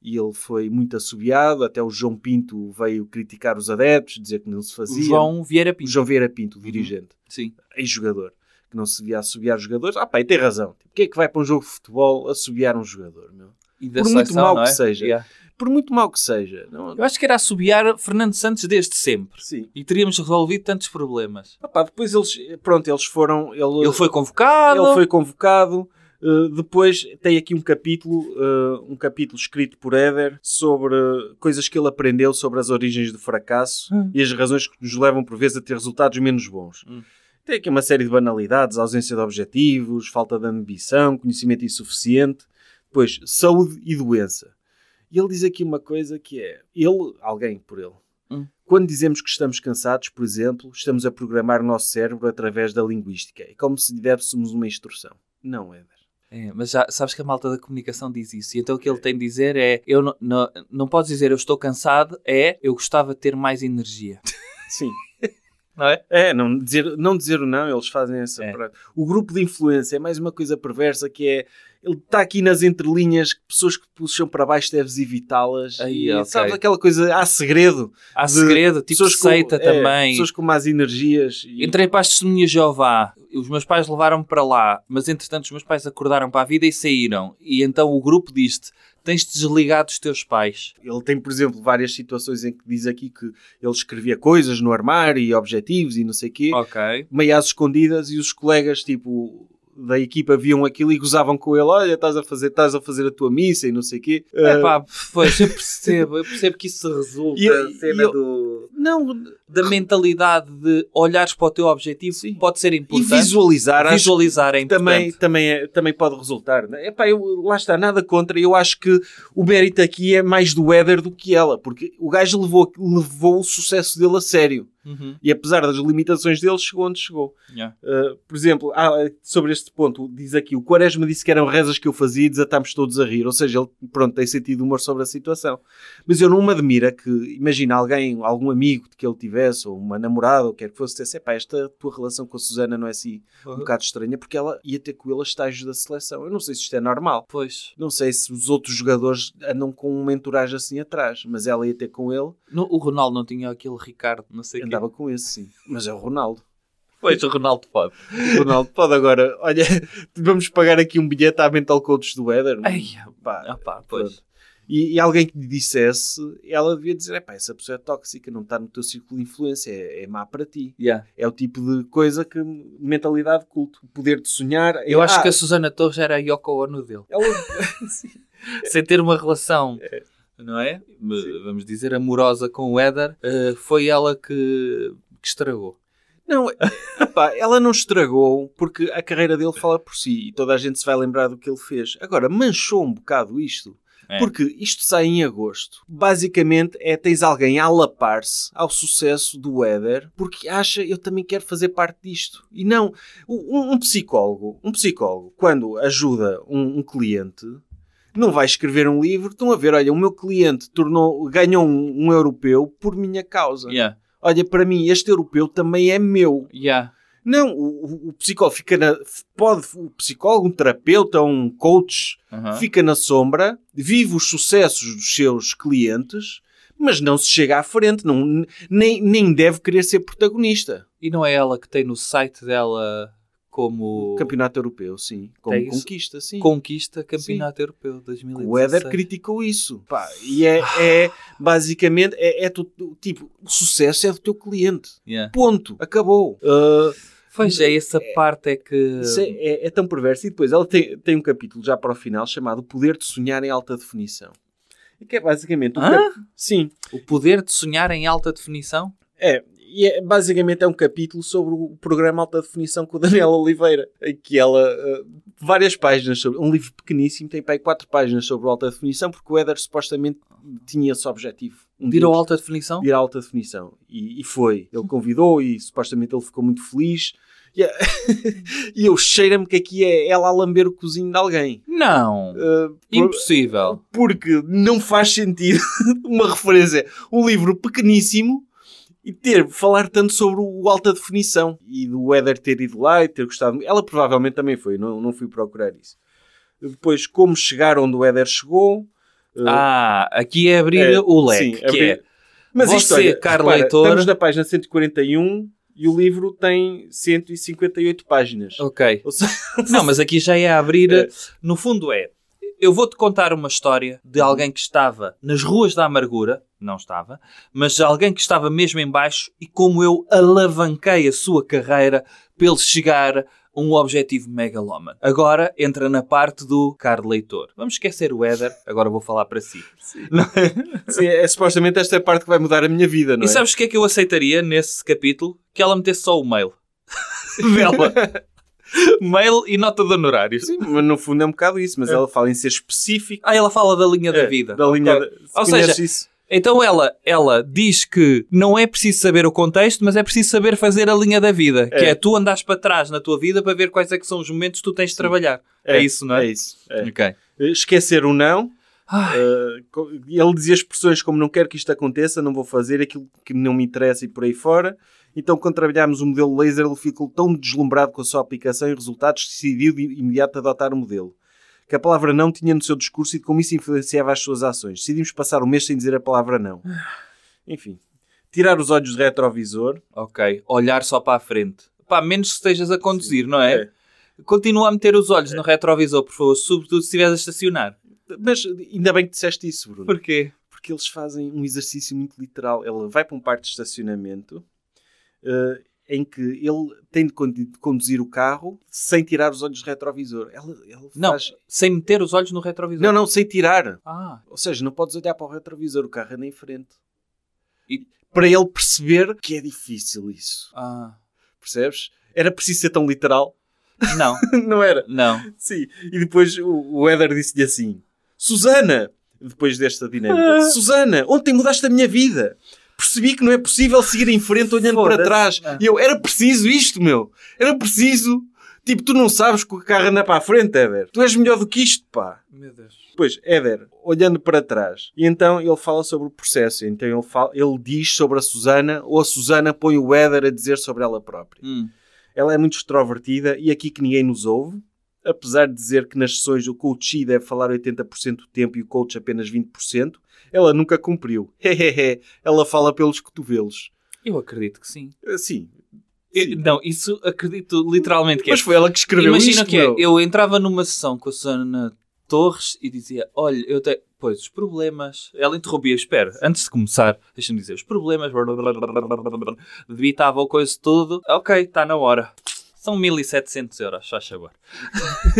e ele foi muito assobiado, até o João Pinto veio criticar os adeptos, dizer que não se O fazia. João Vieira O Pinto. João Vieira Pinto, o dirigente Sim. ex-jogador, que não se devia assobiar os jogadores. Ah pá, e tem razão. Tipo, quem é que vai para um jogo de futebol assobiar um jogador? Meu? E da Por muito seleção, não que é? seja. Yeah. Por muito mau que seja. Não... Eu acho que era assobiar Fernando Santos desde sempre. Sim. E teríamos resolvido tantos problemas. Ah pá, depois eles, pronto, eles foram... Ele, Ele foi convocado. ele foi convocado. Uh, depois tem aqui um capítulo, uh, um capítulo escrito por Éder sobre coisas que ele aprendeu sobre as origens do fracasso Hum. e as razões que nos levam por vezes a ter resultados menos bons. Hum. Tem aqui uma série de banalidades, ausência de objetivos, falta de ambição, conhecimento insuficiente, depois saúde e doença. E ele diz aqui uma coisa que é, ele, alguém por ele, Hum. quando dizemos que estamos cansados, por exemplo, estamos a programar o nosso cérebro através da linguística. É como se lhe dessemos uma instrução. Não, Éder. É, mas já sabes que a malta da comunicação diz isso. E então o que ele tem de dizer é: eu não, não, não podes dizer eu estou cansado, é eu gostava de ter mais energia. Sim. Não é? É, não dizer, não dizer o não, eles fazem essa. É. O grupo de influência é mais uma coisa perversa que é. Ele está aqui nas entrelinhas, que pessoas que puxam para baixo deves evitá-las. E, ok. Sabes aquela coisa, há segredo. Há segredo, tipo pessoas com- seita é, também. Pessoas com más energias. E, Entrei para as testemunhas Jeová. Os meus pais levaram-me para lá, mas entretanto os meus pais acordaram para a vida e saíram. E então o grupo diz-te: tens de desligar dos teus pais. Ele tem, por exemplo, várias situações em que diz aqui que ele escrevia coisas no armário e objetivos e não sei o quê. Ok. meio às escondidas e os colegas tipo da equipa viam aquilo e gozavam com ele olha estás a fazer estás a fazer a tua missa e não sei o quê É Uh, pá, pois, eu percebo, eu percebo que isso resulta E eu- cena e eu- do, não da mentalidade de olhares para o teu objetivo Sim. pode ser e importante. visualizar acho Visualizar é que também importante. também é- também pode resultar né? Epá, eu, lá está nada contra eu acho que o mérito aqui é mais do Éder do que ela porque o gajo levou levou o sucesso dele a sério Uhum. e apesar das limitações dele chegou onde chegou Yeah. Uh, por exemplo, ah, sobre este ponto, diz aqui: o Quaresma disse que eram rezas que eu fazia e desatámos todos a rir. Ou seja, ele pronto, tem sentido humor sobre a situação. Mas eu não me admira que, imagina, alguém, algum amigo que ele tivesse, ou uma namorada, ou quer que fosse, dissesse: esta tua relação com a Susana não é assim um bocado estranha, porque ela ia ter com ele a estágios da seleção. Eu não sei se isto é normal. Pois. Não sei se os outros jogadores andam com uma entourage assim atrás, mas ela ia ter com ele, No- o Ronaldo não tinha aquele Ricardo, não sei o quê. Andava com esse, sim. Mas é o Ronaldo. Pois, o Ronaldo pode. Ronaldo, pode agora, olha, vamos pagar aqui um bilhete à mental coach do Éder. Ai, Pá, ah pá, pois. E, e alguém que lhe dissesse, ela devia dizer: é pá, essa pessoa é tóxica, não está no teu círculo de influência, é, é má para ti. Yeah. É o tipo de coisa que mentalidade de culto, o poder de sonhar. Eu acho Ah, que a Susana Torres era a Yoko Ono dele. ela, Sem ter uma relação, não é? Me- Vamos dizer, amorosa com o Éder, eh, foi ela que, que estragou. não, epá, ela não estragou porque a carreira dele fala por si e toda a gente se vai lembrar do que ele fez. Agora, manchou um bocado isto. É. Porque isto sai em agosto. Basicamente é tens alguém a lapar-se ao sucesso do Éder porque acha eu também quero fazer parte disto. E não, um, um psicólogo, um psicólogo, quando ajuda um, um cliente, não vai escrever um livro, estão a ver, olha, o meu cliente tornou, ganhou um, um europeu por minha causa. Yeah. Olha, para mim, este europeu também é meu. Yeah. Não, o, o- psicólogo fica na. Pode, o psicólogo, um terapeuta, um coach, Aham. fica na sombra, vive os sucessos dos seus clientes, mas não se chega à frente, não, nem, nem deve querer ser protagonista. E não é ela que tem no site dela como Campeonato Europeu, sim. Como É isso? conquista, sim. conquista Campeonato Europeu 2016. O Éder criticou isso. Pá, e é, é basicamente, é, é tu- tipo, o sucesso é do teu cliente. Yeah. Ponto. Acabou. Uh, Pois é, essa parte é que... É, é- é tão perverso. E depois ela tem, tem um capítulo já para o final chamado O Poder de Sonhar em Alta Definição. Que é basicamente... Hã? cap- Sim. O poder de sonhar em alta definição? É. E é, basicamente é um capítulo sobre o programa Alta Definição com a Daniela Oliveira. Que ela... uh, várias páginas sobre... Um livro pequeníssimo. Tem para aí quatro páginas sobre o Alta Definição porque o Éder supostamente tinha esse objetivo. Um Virou dia- alta definição? de ir à alta definição. E, e foi. Ele convidou e supostamente ele ficou muito feliz. E, e eu cheira-me que aqui é ela a lamber o cozinho de alguém. Não. Uh, Impossível. porque não faz sentido uma referência, um livro pequeníssimo e ter, falar tanto sobre o alta definição e do Éder ter ido lá e ter gostado. Ela provavelmente também foi, não, não fui procurar isso. Depois, como chegar onde o Éder chegou. uh, Ah, aqui é abrir É, o leque, sim, que abrir- é... Mas Você, isto, olha, caro repara, leitor- Estamos na página 141 e o livro tem 158 páginas. Ok. Seja, Não, mas aqui já é abrir... É. No fundo é... Eu vou-te contar uma história de alguém que estava nas ruas da amargura, não estava, mas alguém que estava mesmo em baixo e como eu alavanquei a sua carreira para ele chegar a um objetivo megalómano. Agora entra na parte do caro leitor. Vamos esquecer o Éder, agora vou falar para si. sim, é, supostamente esta é a parte que vai mudar a minha vida, não E é? sabes o que é que eu aceitaria nesse capítulo? Que ela metesse só o mail dela. Mail e nota de honorários. Sim, mas no fundo é um bocado isso, mas É. ela fala em ser específico. Ah, ela fala da linha da É, vida. Da linha Ok. da- Ou seja, isso. Então ela, ela diz que não é preciso saber o contexto, mas é preciso saber fazer a linha da vida. Que É. é tu andares para trás na tua vida para ver quais é que são os momentos que tu tens de trabalhar. É, isso, não é? É isso. é. Ok. Esquecer o não. Uh, ele dizia expressões como não quero que isto aconteça, não vou fazer aquilo que não me interessa e por aí fora. Então, quando trabalhámos o modelo laser, ele ficou tão deslumbrado com a sua aplicação e resultados que decidiu de imediato adotar o modelo. Que a palavra não tinha no seu discurso e de como isso influenciava as suas ações. Decidimos passar o mês sem dizer a palavra não. Enfim. Tirar os olhos do retrovisor. ok. Olhar só para a frente. Pá, menos que estejas a conduzir, não é? É. Continua a meter os olhos no retrovisor, por favor, sobretudo se estiveres a estacionar. Mas ainda bem que disseste isso, Bruno. Porquê? porque eles fazem um exercício muito literal. Ele vai para um parque de estacionamento eh, em que ele tem de conduzir o carro sem tirar os olhos do retrovisor. Ele, ele Não, faz... sem meter os olhos no retrovisor. não, não, sem tirar. Ah, Ou seja, não podes olhar para o retrovisor, o carro anda em frente. E- Para ele perceber que é difícil isso. ah. Percebes? Era preciso ser tão literal. Não, não era? não. Sim. E depois o, o Éder disse-lhe assim: Susana, depois desta dinâmica, Susana, ontem mudaste a minha vida. Percebi que não é possível seguir em frente olhando para trás. E eu, era preciso isto, meu. Era preciso. Tipo, tu não sabes que o carro anda para a frente, Éder. Tu és melhor do que isto, pá. Meu Deus. Depois, Éder, olhando para trás. E então ele fala sobre o processo. Então ele, fala, ele diz sobre a Susana, ou a Susana põe o Éder a dizer sobre ela própria. Hum. Ela é muito extrovertida e aqui que ninguém nos ouve. Apesar de dizer que nas sessões o coach deve falar 80% do tempo e o coach apenas 20%, ela nunca cumpriu. Ela fala pelos cotovelos. Eu acredito que sim. Ah, Sim. Eu- não, isso acredito literalmente que é. Mas foi ela que escreveu Imagina isto, que é, eu entrava numa sessão com a Susana Torres e dizia, olha, eu tenho... Pois, os problemas... Ela interrompia, espera, antes de começar, deixa-me dizer, os problemas... Debitava o coisa tudo. Ok, está na hora. São 1700 euros, faz favor.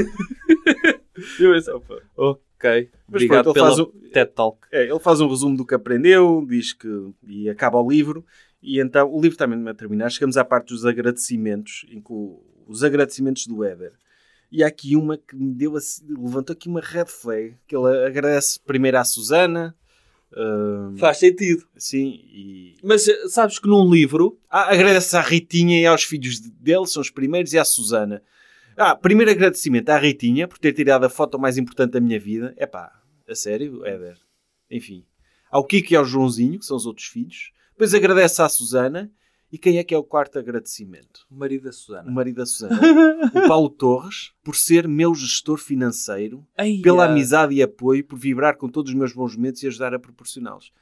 Eu pensei, opa. Ok, Mas obrigado pronto, pela o- TED Talk. É, ele faz um resumo do que aprendeu, diz que. e acaba o livro. E então, o livro também a terminar. Chegamos à parte dos agradecimentos, em que o- os agradecimentos do Éder. E há aqui uma que me deu assim, levantou aqui uma red flag, que ele agradece primeiro à Susana, ah, Faz sentido. sim, e Mas eh, sabes que num livro. ah, agradece à Ritinha e aos filhos de- dele, são os primeiros, e à Susana. Ah, primeiro agradecimento à Ritinha por ter tirado a foto mais importante da minha vida. É pá, a sério, Éder. Enfim. Ao Kiko e ao Joãozinho, que são os outros filhos. Depois agradece à Susana. E quem é que é o quarto agradecimento? O marido da O Susana. marido da Susana. o Paulo Torres, por ser meu gestor financeiro, Ai, pela amizade e apoio, por vibrar com todos os meus bons momentos e ajudar a proporcioná-los.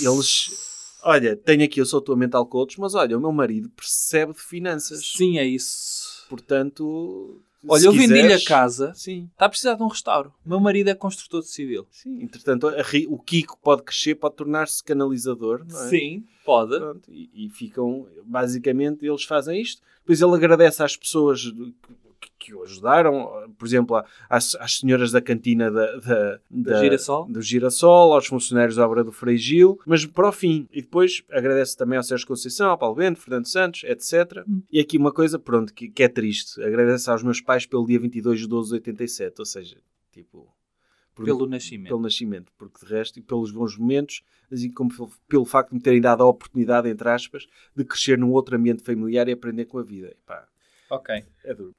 Eles. Olha, tenho aqui, eu sou tua mental coach, mas olha, o meu marido percebe de finanças. Sim, é isso. Portanto. Olha, eu vendi-lhe a quiseres- casa. Sim, Está a precisar de um restauro. O meu marido é construtor civil. sim. Entretanto, Ri- o Kiko pode crescer, pode tornar-se canalizador. Não é? Sim, pode. Pronto, e, e ficam, basicamente, eles fazem isto. Depois ele agradece às pessoas que, o ajudaram, por exemplo, às, às senhoras da cantina da, da, da- Girassol? do Girassol, aos funcionários da obra do Frei Gil, mas para o fim. E depois agradece também ao Sérgio Conceição, ao Paulo Bento, Fernando Santos, etc. Hum. E aqui uma coisa, pronto, que, que é triste. Agradece aos meus pais pelo dia 22 de 12 de 87, ou seja, tipo... por- Pelo nascimento. pelo nascimento, porque de resto, e pelos bons momentos, assim como pelo, pelo facto de me terem dado a oportunidade, entre aspas, de crescer num outro ambiente familiar e aprender com a vida. Epá, Ok. é duro.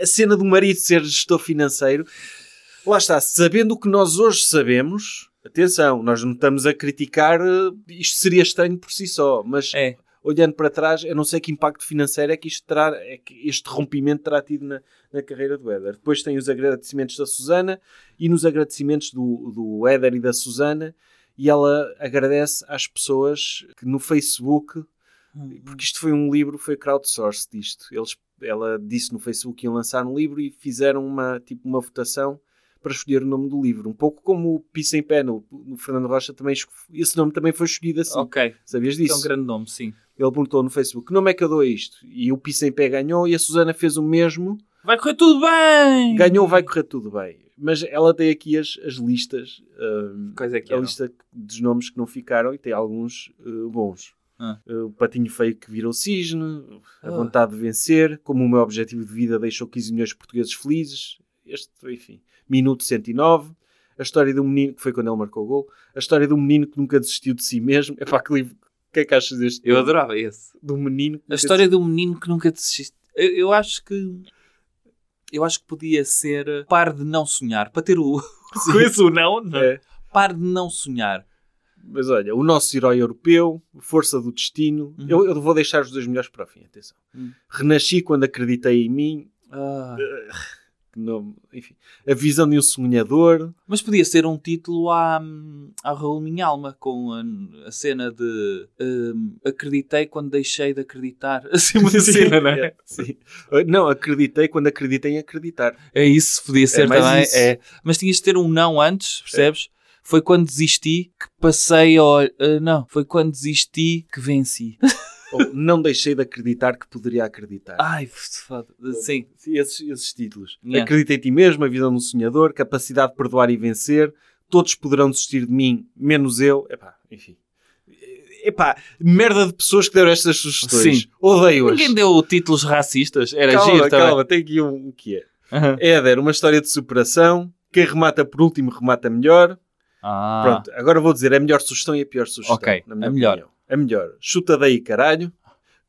A cena do marido ser gestor financeiro, lá está, sabendo o que nós hoje sabemos, atenção, nós não estamos a criticar, eh, isto seria estranho por si só, mas É. olhando para trás, eu não sei que impacto financeiro é que, isto terá, é que este rompimento terá tido na, na carreira do Éder. Depois tem os agradecimentos da Susana e nos agradecimentos do, do Éder e da Susana, e ela agradece às pessoas que no Facebook, porque isto foi um livro, foi crowdsourced disto. Eles, ela disse no Facebook que iam lançar um livro e fizeram uma, tipo, uma votação para escolher o nome do livro. Um pouco como o Pisa em Pé no, no Fernando Rocha, também, esse nome também foi escolhido assim. Ok. Sabias Isso disso? é um grande nome, sim. Ele perguntou no Facebook que nome é que eu dou a isto? E o Pisa em Pé ganhou e a Susana fez o mesmo. Vai correr tudo bem! Ganhou, vai correr tudo bem. Mas ela tem aqui as, as listas, hum, Quais é que a eram? lista dos nomes que não ficaram e tem alguns uh, bons. Ah. Uh, o patinho feio que virou cisne, a Ah. vontade de vencer, como o meu objetivo de vida deixou 15 milhões de portugueses felizes. Este, enfim, minuto 109. A história do menino, que foi quando ele marcou o gol. A história do menino que nunca desistiu de si mesmo. É para que livro. O que é que achas deste? Eu adorava esse. Do menino A história do menino que nunca desiste. Eu, eu acho que. Eu acho que podia ser. uh, Par de não sonhar. Para ter o. Coisa o não, não. É. Par de não sonhar. Mas olha, o nosso herói europeu, força do destino. Uhum. Eu, eu vou deixar os dois melhores para o fim, atenção. Uhum. Renasci quando acreditei em mim. Ah. que não- enfim, a visão de um sonhador. Mas podia ser um título à, à Raul Minha Alma, com a, a cena de hum, acreditei quando deixei de acreditar. Assim uma cena, não é? Sim. Não, acreditei quando acreditei em acreditar. É isso, podia ser mais também. É. Mas tinhas de ter um não antes, percebes? Foi quando desisti que passei ao. ah, não, foi quando desisti que venci. Não deixei de acreditar que poderia acreditar. Ai, foda. Sim. Esses, esses títulos. Yeah. Acredita em ti mesmo, a visão um sonhador, capacidade de perdoar e vencer. Todos poderão desistir de mim, menos eu. Epá, enfim. Epá, merda de pessoas que deram estas sugestões. Sim. Odeio-as. Ninguém deu títulos racistas. Era calma, giro também. calma, tem aqui um que é. Aham. Éder, uma história de superação. Quem remata por último, remata melhor. Ah, Pronto, agora vou dizer a melhor sugestão e a pior sugestão. Ok, na minha a melhor. opinião. A melhor. Chuta daí, caralho.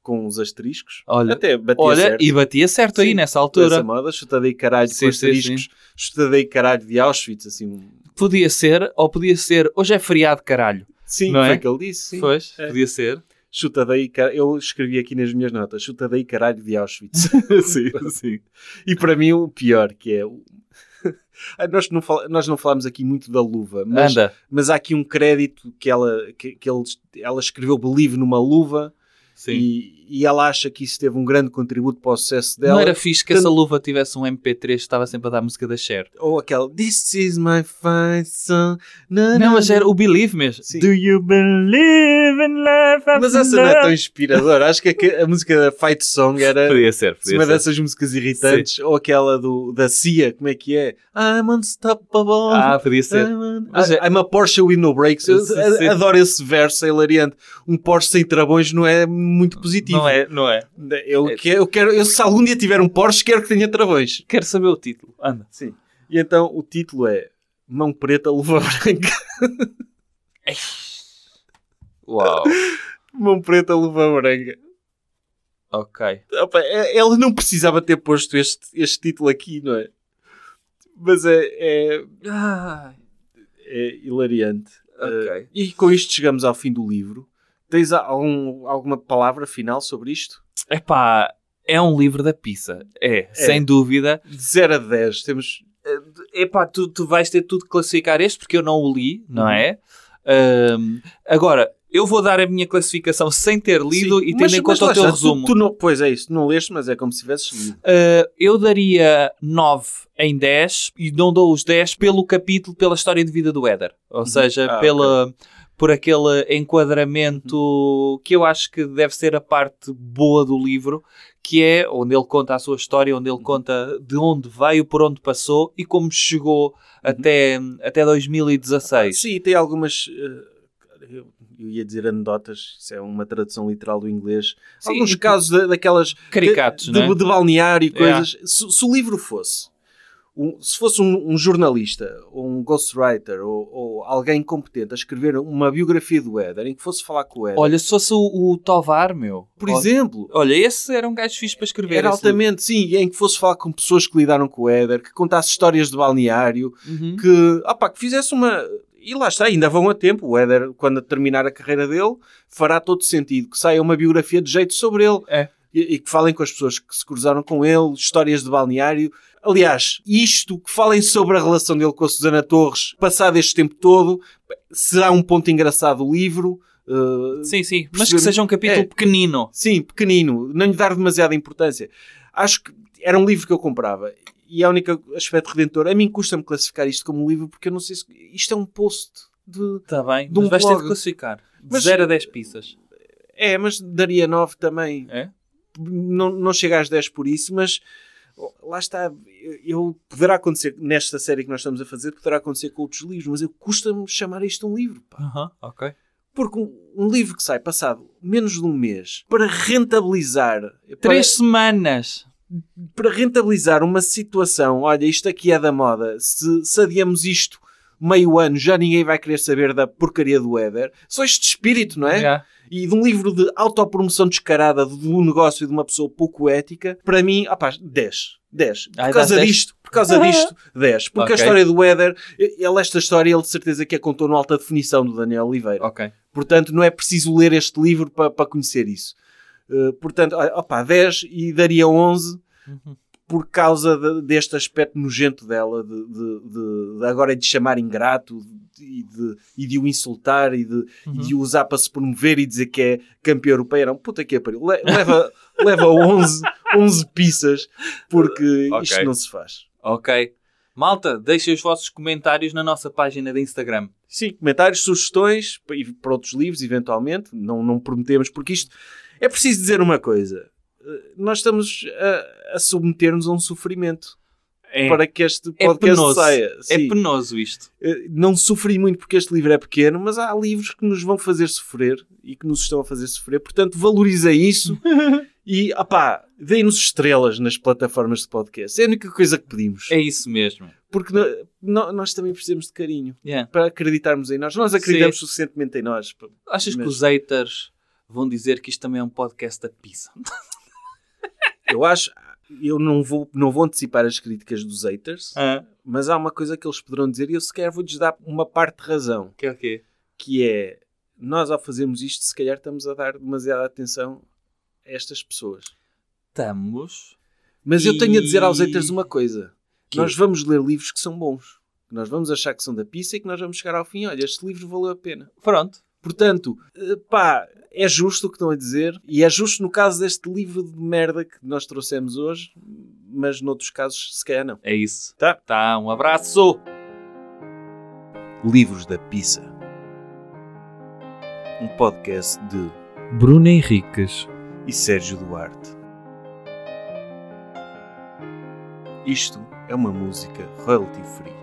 Com os asteriscos. Olha, Até batia Olha, certo. e batia certo aí Sim, nessa Essa altura. moda, chuta daí, caralho, Sim, com asteriscos. Chuta daí, caralho, de Auschwitz. Assim, Podia ser, ou podia ser, hoje é feriado, caralho. Sim, Não foi é? que ele disse. Sim. Pois, É. podia ser. Chuta daí, car... eu escrevi aqui nas minhas notas, chuta daí caralho de Auschwitz. sim, sim. E para mim o pior, que é... Ah, nós, não fal... nós não falámos aqui muito da luva, mas, Anda. mas há aqui um crédito que ela, que, que ele- ela escreveu Believe numa luva Sim. e, e ela acha que isso teve um grande contributo para o sucesso dela. Não era fixe que essa luva tivesse um MP3 que estava sempre a dar música da Cher. Ou aquela This is my fine song. Na, Não, na, mas era o Believe mesmo. Sim. Do you believe in life Mas essa não é tão inspiradora. Acho que a, a música da Fight Song era Podia ser, podia uma ser. dessas músicas irritantes. Ou aquela do, da Cia, como é que é? I'm unstoppable. Ah, podia ser. I'm, un- Mas é- I'm a Porsche with no brakes. Eu Sim, sim. adoro esse verso, é hilariante. Um Porsche sem travões não é muito positivo. Não é, não é. Eu, que- eu quero, eu, se algum dia tiver um Porsche, quero que tenha travões. Quero saber o título. Anda. Sim. E então o título é Mão Preta, Luva Branca. Uau. Mão Preta, Luva Branca. ok. Opa, é- ela não precisava ter posto este, este título aqui, não é? Mas é, é, Ah, é hilariante. Ok. Eh, e com isto chegamos ao fim do livro. Tens algum, alguma palavra final sobre isto? epá, é um livro da pizza. É, sem dúvida. De 0 a 10, temos. Epá, tu, tu vais ter tudo classificar este porque eu não o li, não Uhum. é? Ahm, agora, eu vou dar a minha classificação sem ter lido Sim, e tendo mas- em conta o teu está, tu- resumo. Tu, não, pois é isso, não leste, mas é como se tivesses lido. Uh, eu daria 9 em 10 e não dou os 10 pelo capítulo, pela história de vida do Éder. Ou seja, Ah, pela, por aquele enquadramento que eu acho que deve ser a parte boa do livro, que é onde ele conta a sua história, onde ele conta de onde veio, por onde passou e como chegou até, até 2016. Sim, tem algumas. eh, eu, ia dizer anedotas, isso é uma tradução literal do inglês. Sim, Alguns casos da- daquelas. Caricatos, de, não é? de, de balneário e Yeah. coisas. Se, se o livro fosse. Um- se fosse um, um jornalista, ou um ghostwriter, ou, ou alguém competente a escrever uma biografia do Éder, em que fosse falar com o Éder, Olha, se fosse o, o Tovar, meu. por Olha- exemplo, Olha, esse era um gajo fixe para escrever. era esse livro. altamente, sim, em que fosse falar com pessoas que lidaram com o Éder, que contasse histórias de balneário, Uhum. que, opá, que fizesse uma. E lá está, ainda vão a tempo. O Éder, quando terminar a carreira dele, fará todo sentido que saia uma biografia de jeito sobre ele É. e, e que falem com as pessoas que se cruzaram com ele, histórias de balneário. Aliás, isto que falem sobre a relação dele com a Susana Torres, passado este tempo todo, será um ponto engraçado do livro. Uh, Sim, sim. Mas perceber- que seja um capítulo É. pequenino. Sim, pequenino, não lhe dar demasiada importância. Acho que era um livro que eu comprava. E a única aspecto redentor, a mim custa-me classificar isto como um livro porque eu não sei se isto é um post de. Está bem, De um mas vais ter de blog. classificar. De Mas- 0 a 10 pizzas. É, mas daria 9 também. É? Não, não chega às 10 por isso, mas lá está. Eu, poderá acontecer nesta série que nós estamos a fazer, poderá acontecer com outros livros, mas eu custa-me chamar isto um livro. ok. Porque um, um livro que sai passado menos de um mês para rentabilizar. para- Três semanas. para rentabilizar uma situação, olha, isto aqui é da moda, se, se adiamos isto meio ano, já ninguém vai querer saber da porcaria do Éder. Só este espírito, não é? Já. E de um livro de autopromoção descarada de um negócio de uma pessoa pouco ética, para mim, opá, 10. 10. Por Ai, causa dás 10? disto, por causa disto, 10. Porque Ok. a história do Éder, ele, esta história, ele de certeza que a contou no alta definição do Daniel Oliveira. Ok. Portanto, não é preciso ler este livro para, para conhecer isso. Uh, portanto, opá, 10 e daria 11 Uhum. Por causa de- deste aspecto nojento dela, de, de- de- de agora de chamar ingrato e de, e de o insultar e de, e de o usar para se promover e dizer que é campeão europeu. Não, puta que é pariu. Le- Leva, leva 11, 11 pizzas porque Ok. isto não se faz. Ok. Malta, deixem os vossos comentários na nossa página de Instagram. Sim, comentários, sugestões pa- e para outros livros, eventualmente. Não, não prometemos, porque isto é preciso dizer uma coisa. Eh, Nós estamos a, a submeter-nos a um sofrimento É, para que este é podcast penoso. saia. é Sim. penoso isto. Eh, Não sofri muito porque este livro é pequeno, mas há livros que nos vão fazer sofrer e que nos estão a fazer sofrer. Portanto, valoriza isso e, opá, deem-nos estrelas nas plataformas de podcast. É a única coisa que pedimos. É isso mesmo. Porque no- nós também precisamos de carinho Yeah. para acreditarmos em nós. Nós acreditamos suficientemente em nós. Achas que os haters vão dizer que isto também é um podcast da pizza? Eu acho, eu não vou, não vou antecipar as críticas dos haters, Ah, mas há uma coisa que eles poderão dizer e eu sequer vou-lhes dar uma parte de razão, que é o quê? que é, nós ao fazermos isto, se calhar estamos a dar demasiada atenção a estas pessoas. Estamos. Mas eu tenho a dizer aos E- haters uma coisa. Que? Nós vamos ler livros que são bons. Que nós vamos achar que são da pizza e que nós vamos chegar ao fim. Olha, este livro valeu a pena. Pronto. Portanto, eh, pá, é justo o que estão a dizer. E é justo no caso deste livro de merda que nós trouxemos hoje. Mas noutros casos, se calhar não. É isso. Tá? Tá, um abraço. Livros da Pizza. Um podcast de Bruno Henriques. e Sérgio Duarte. Isto é uma música royalty free.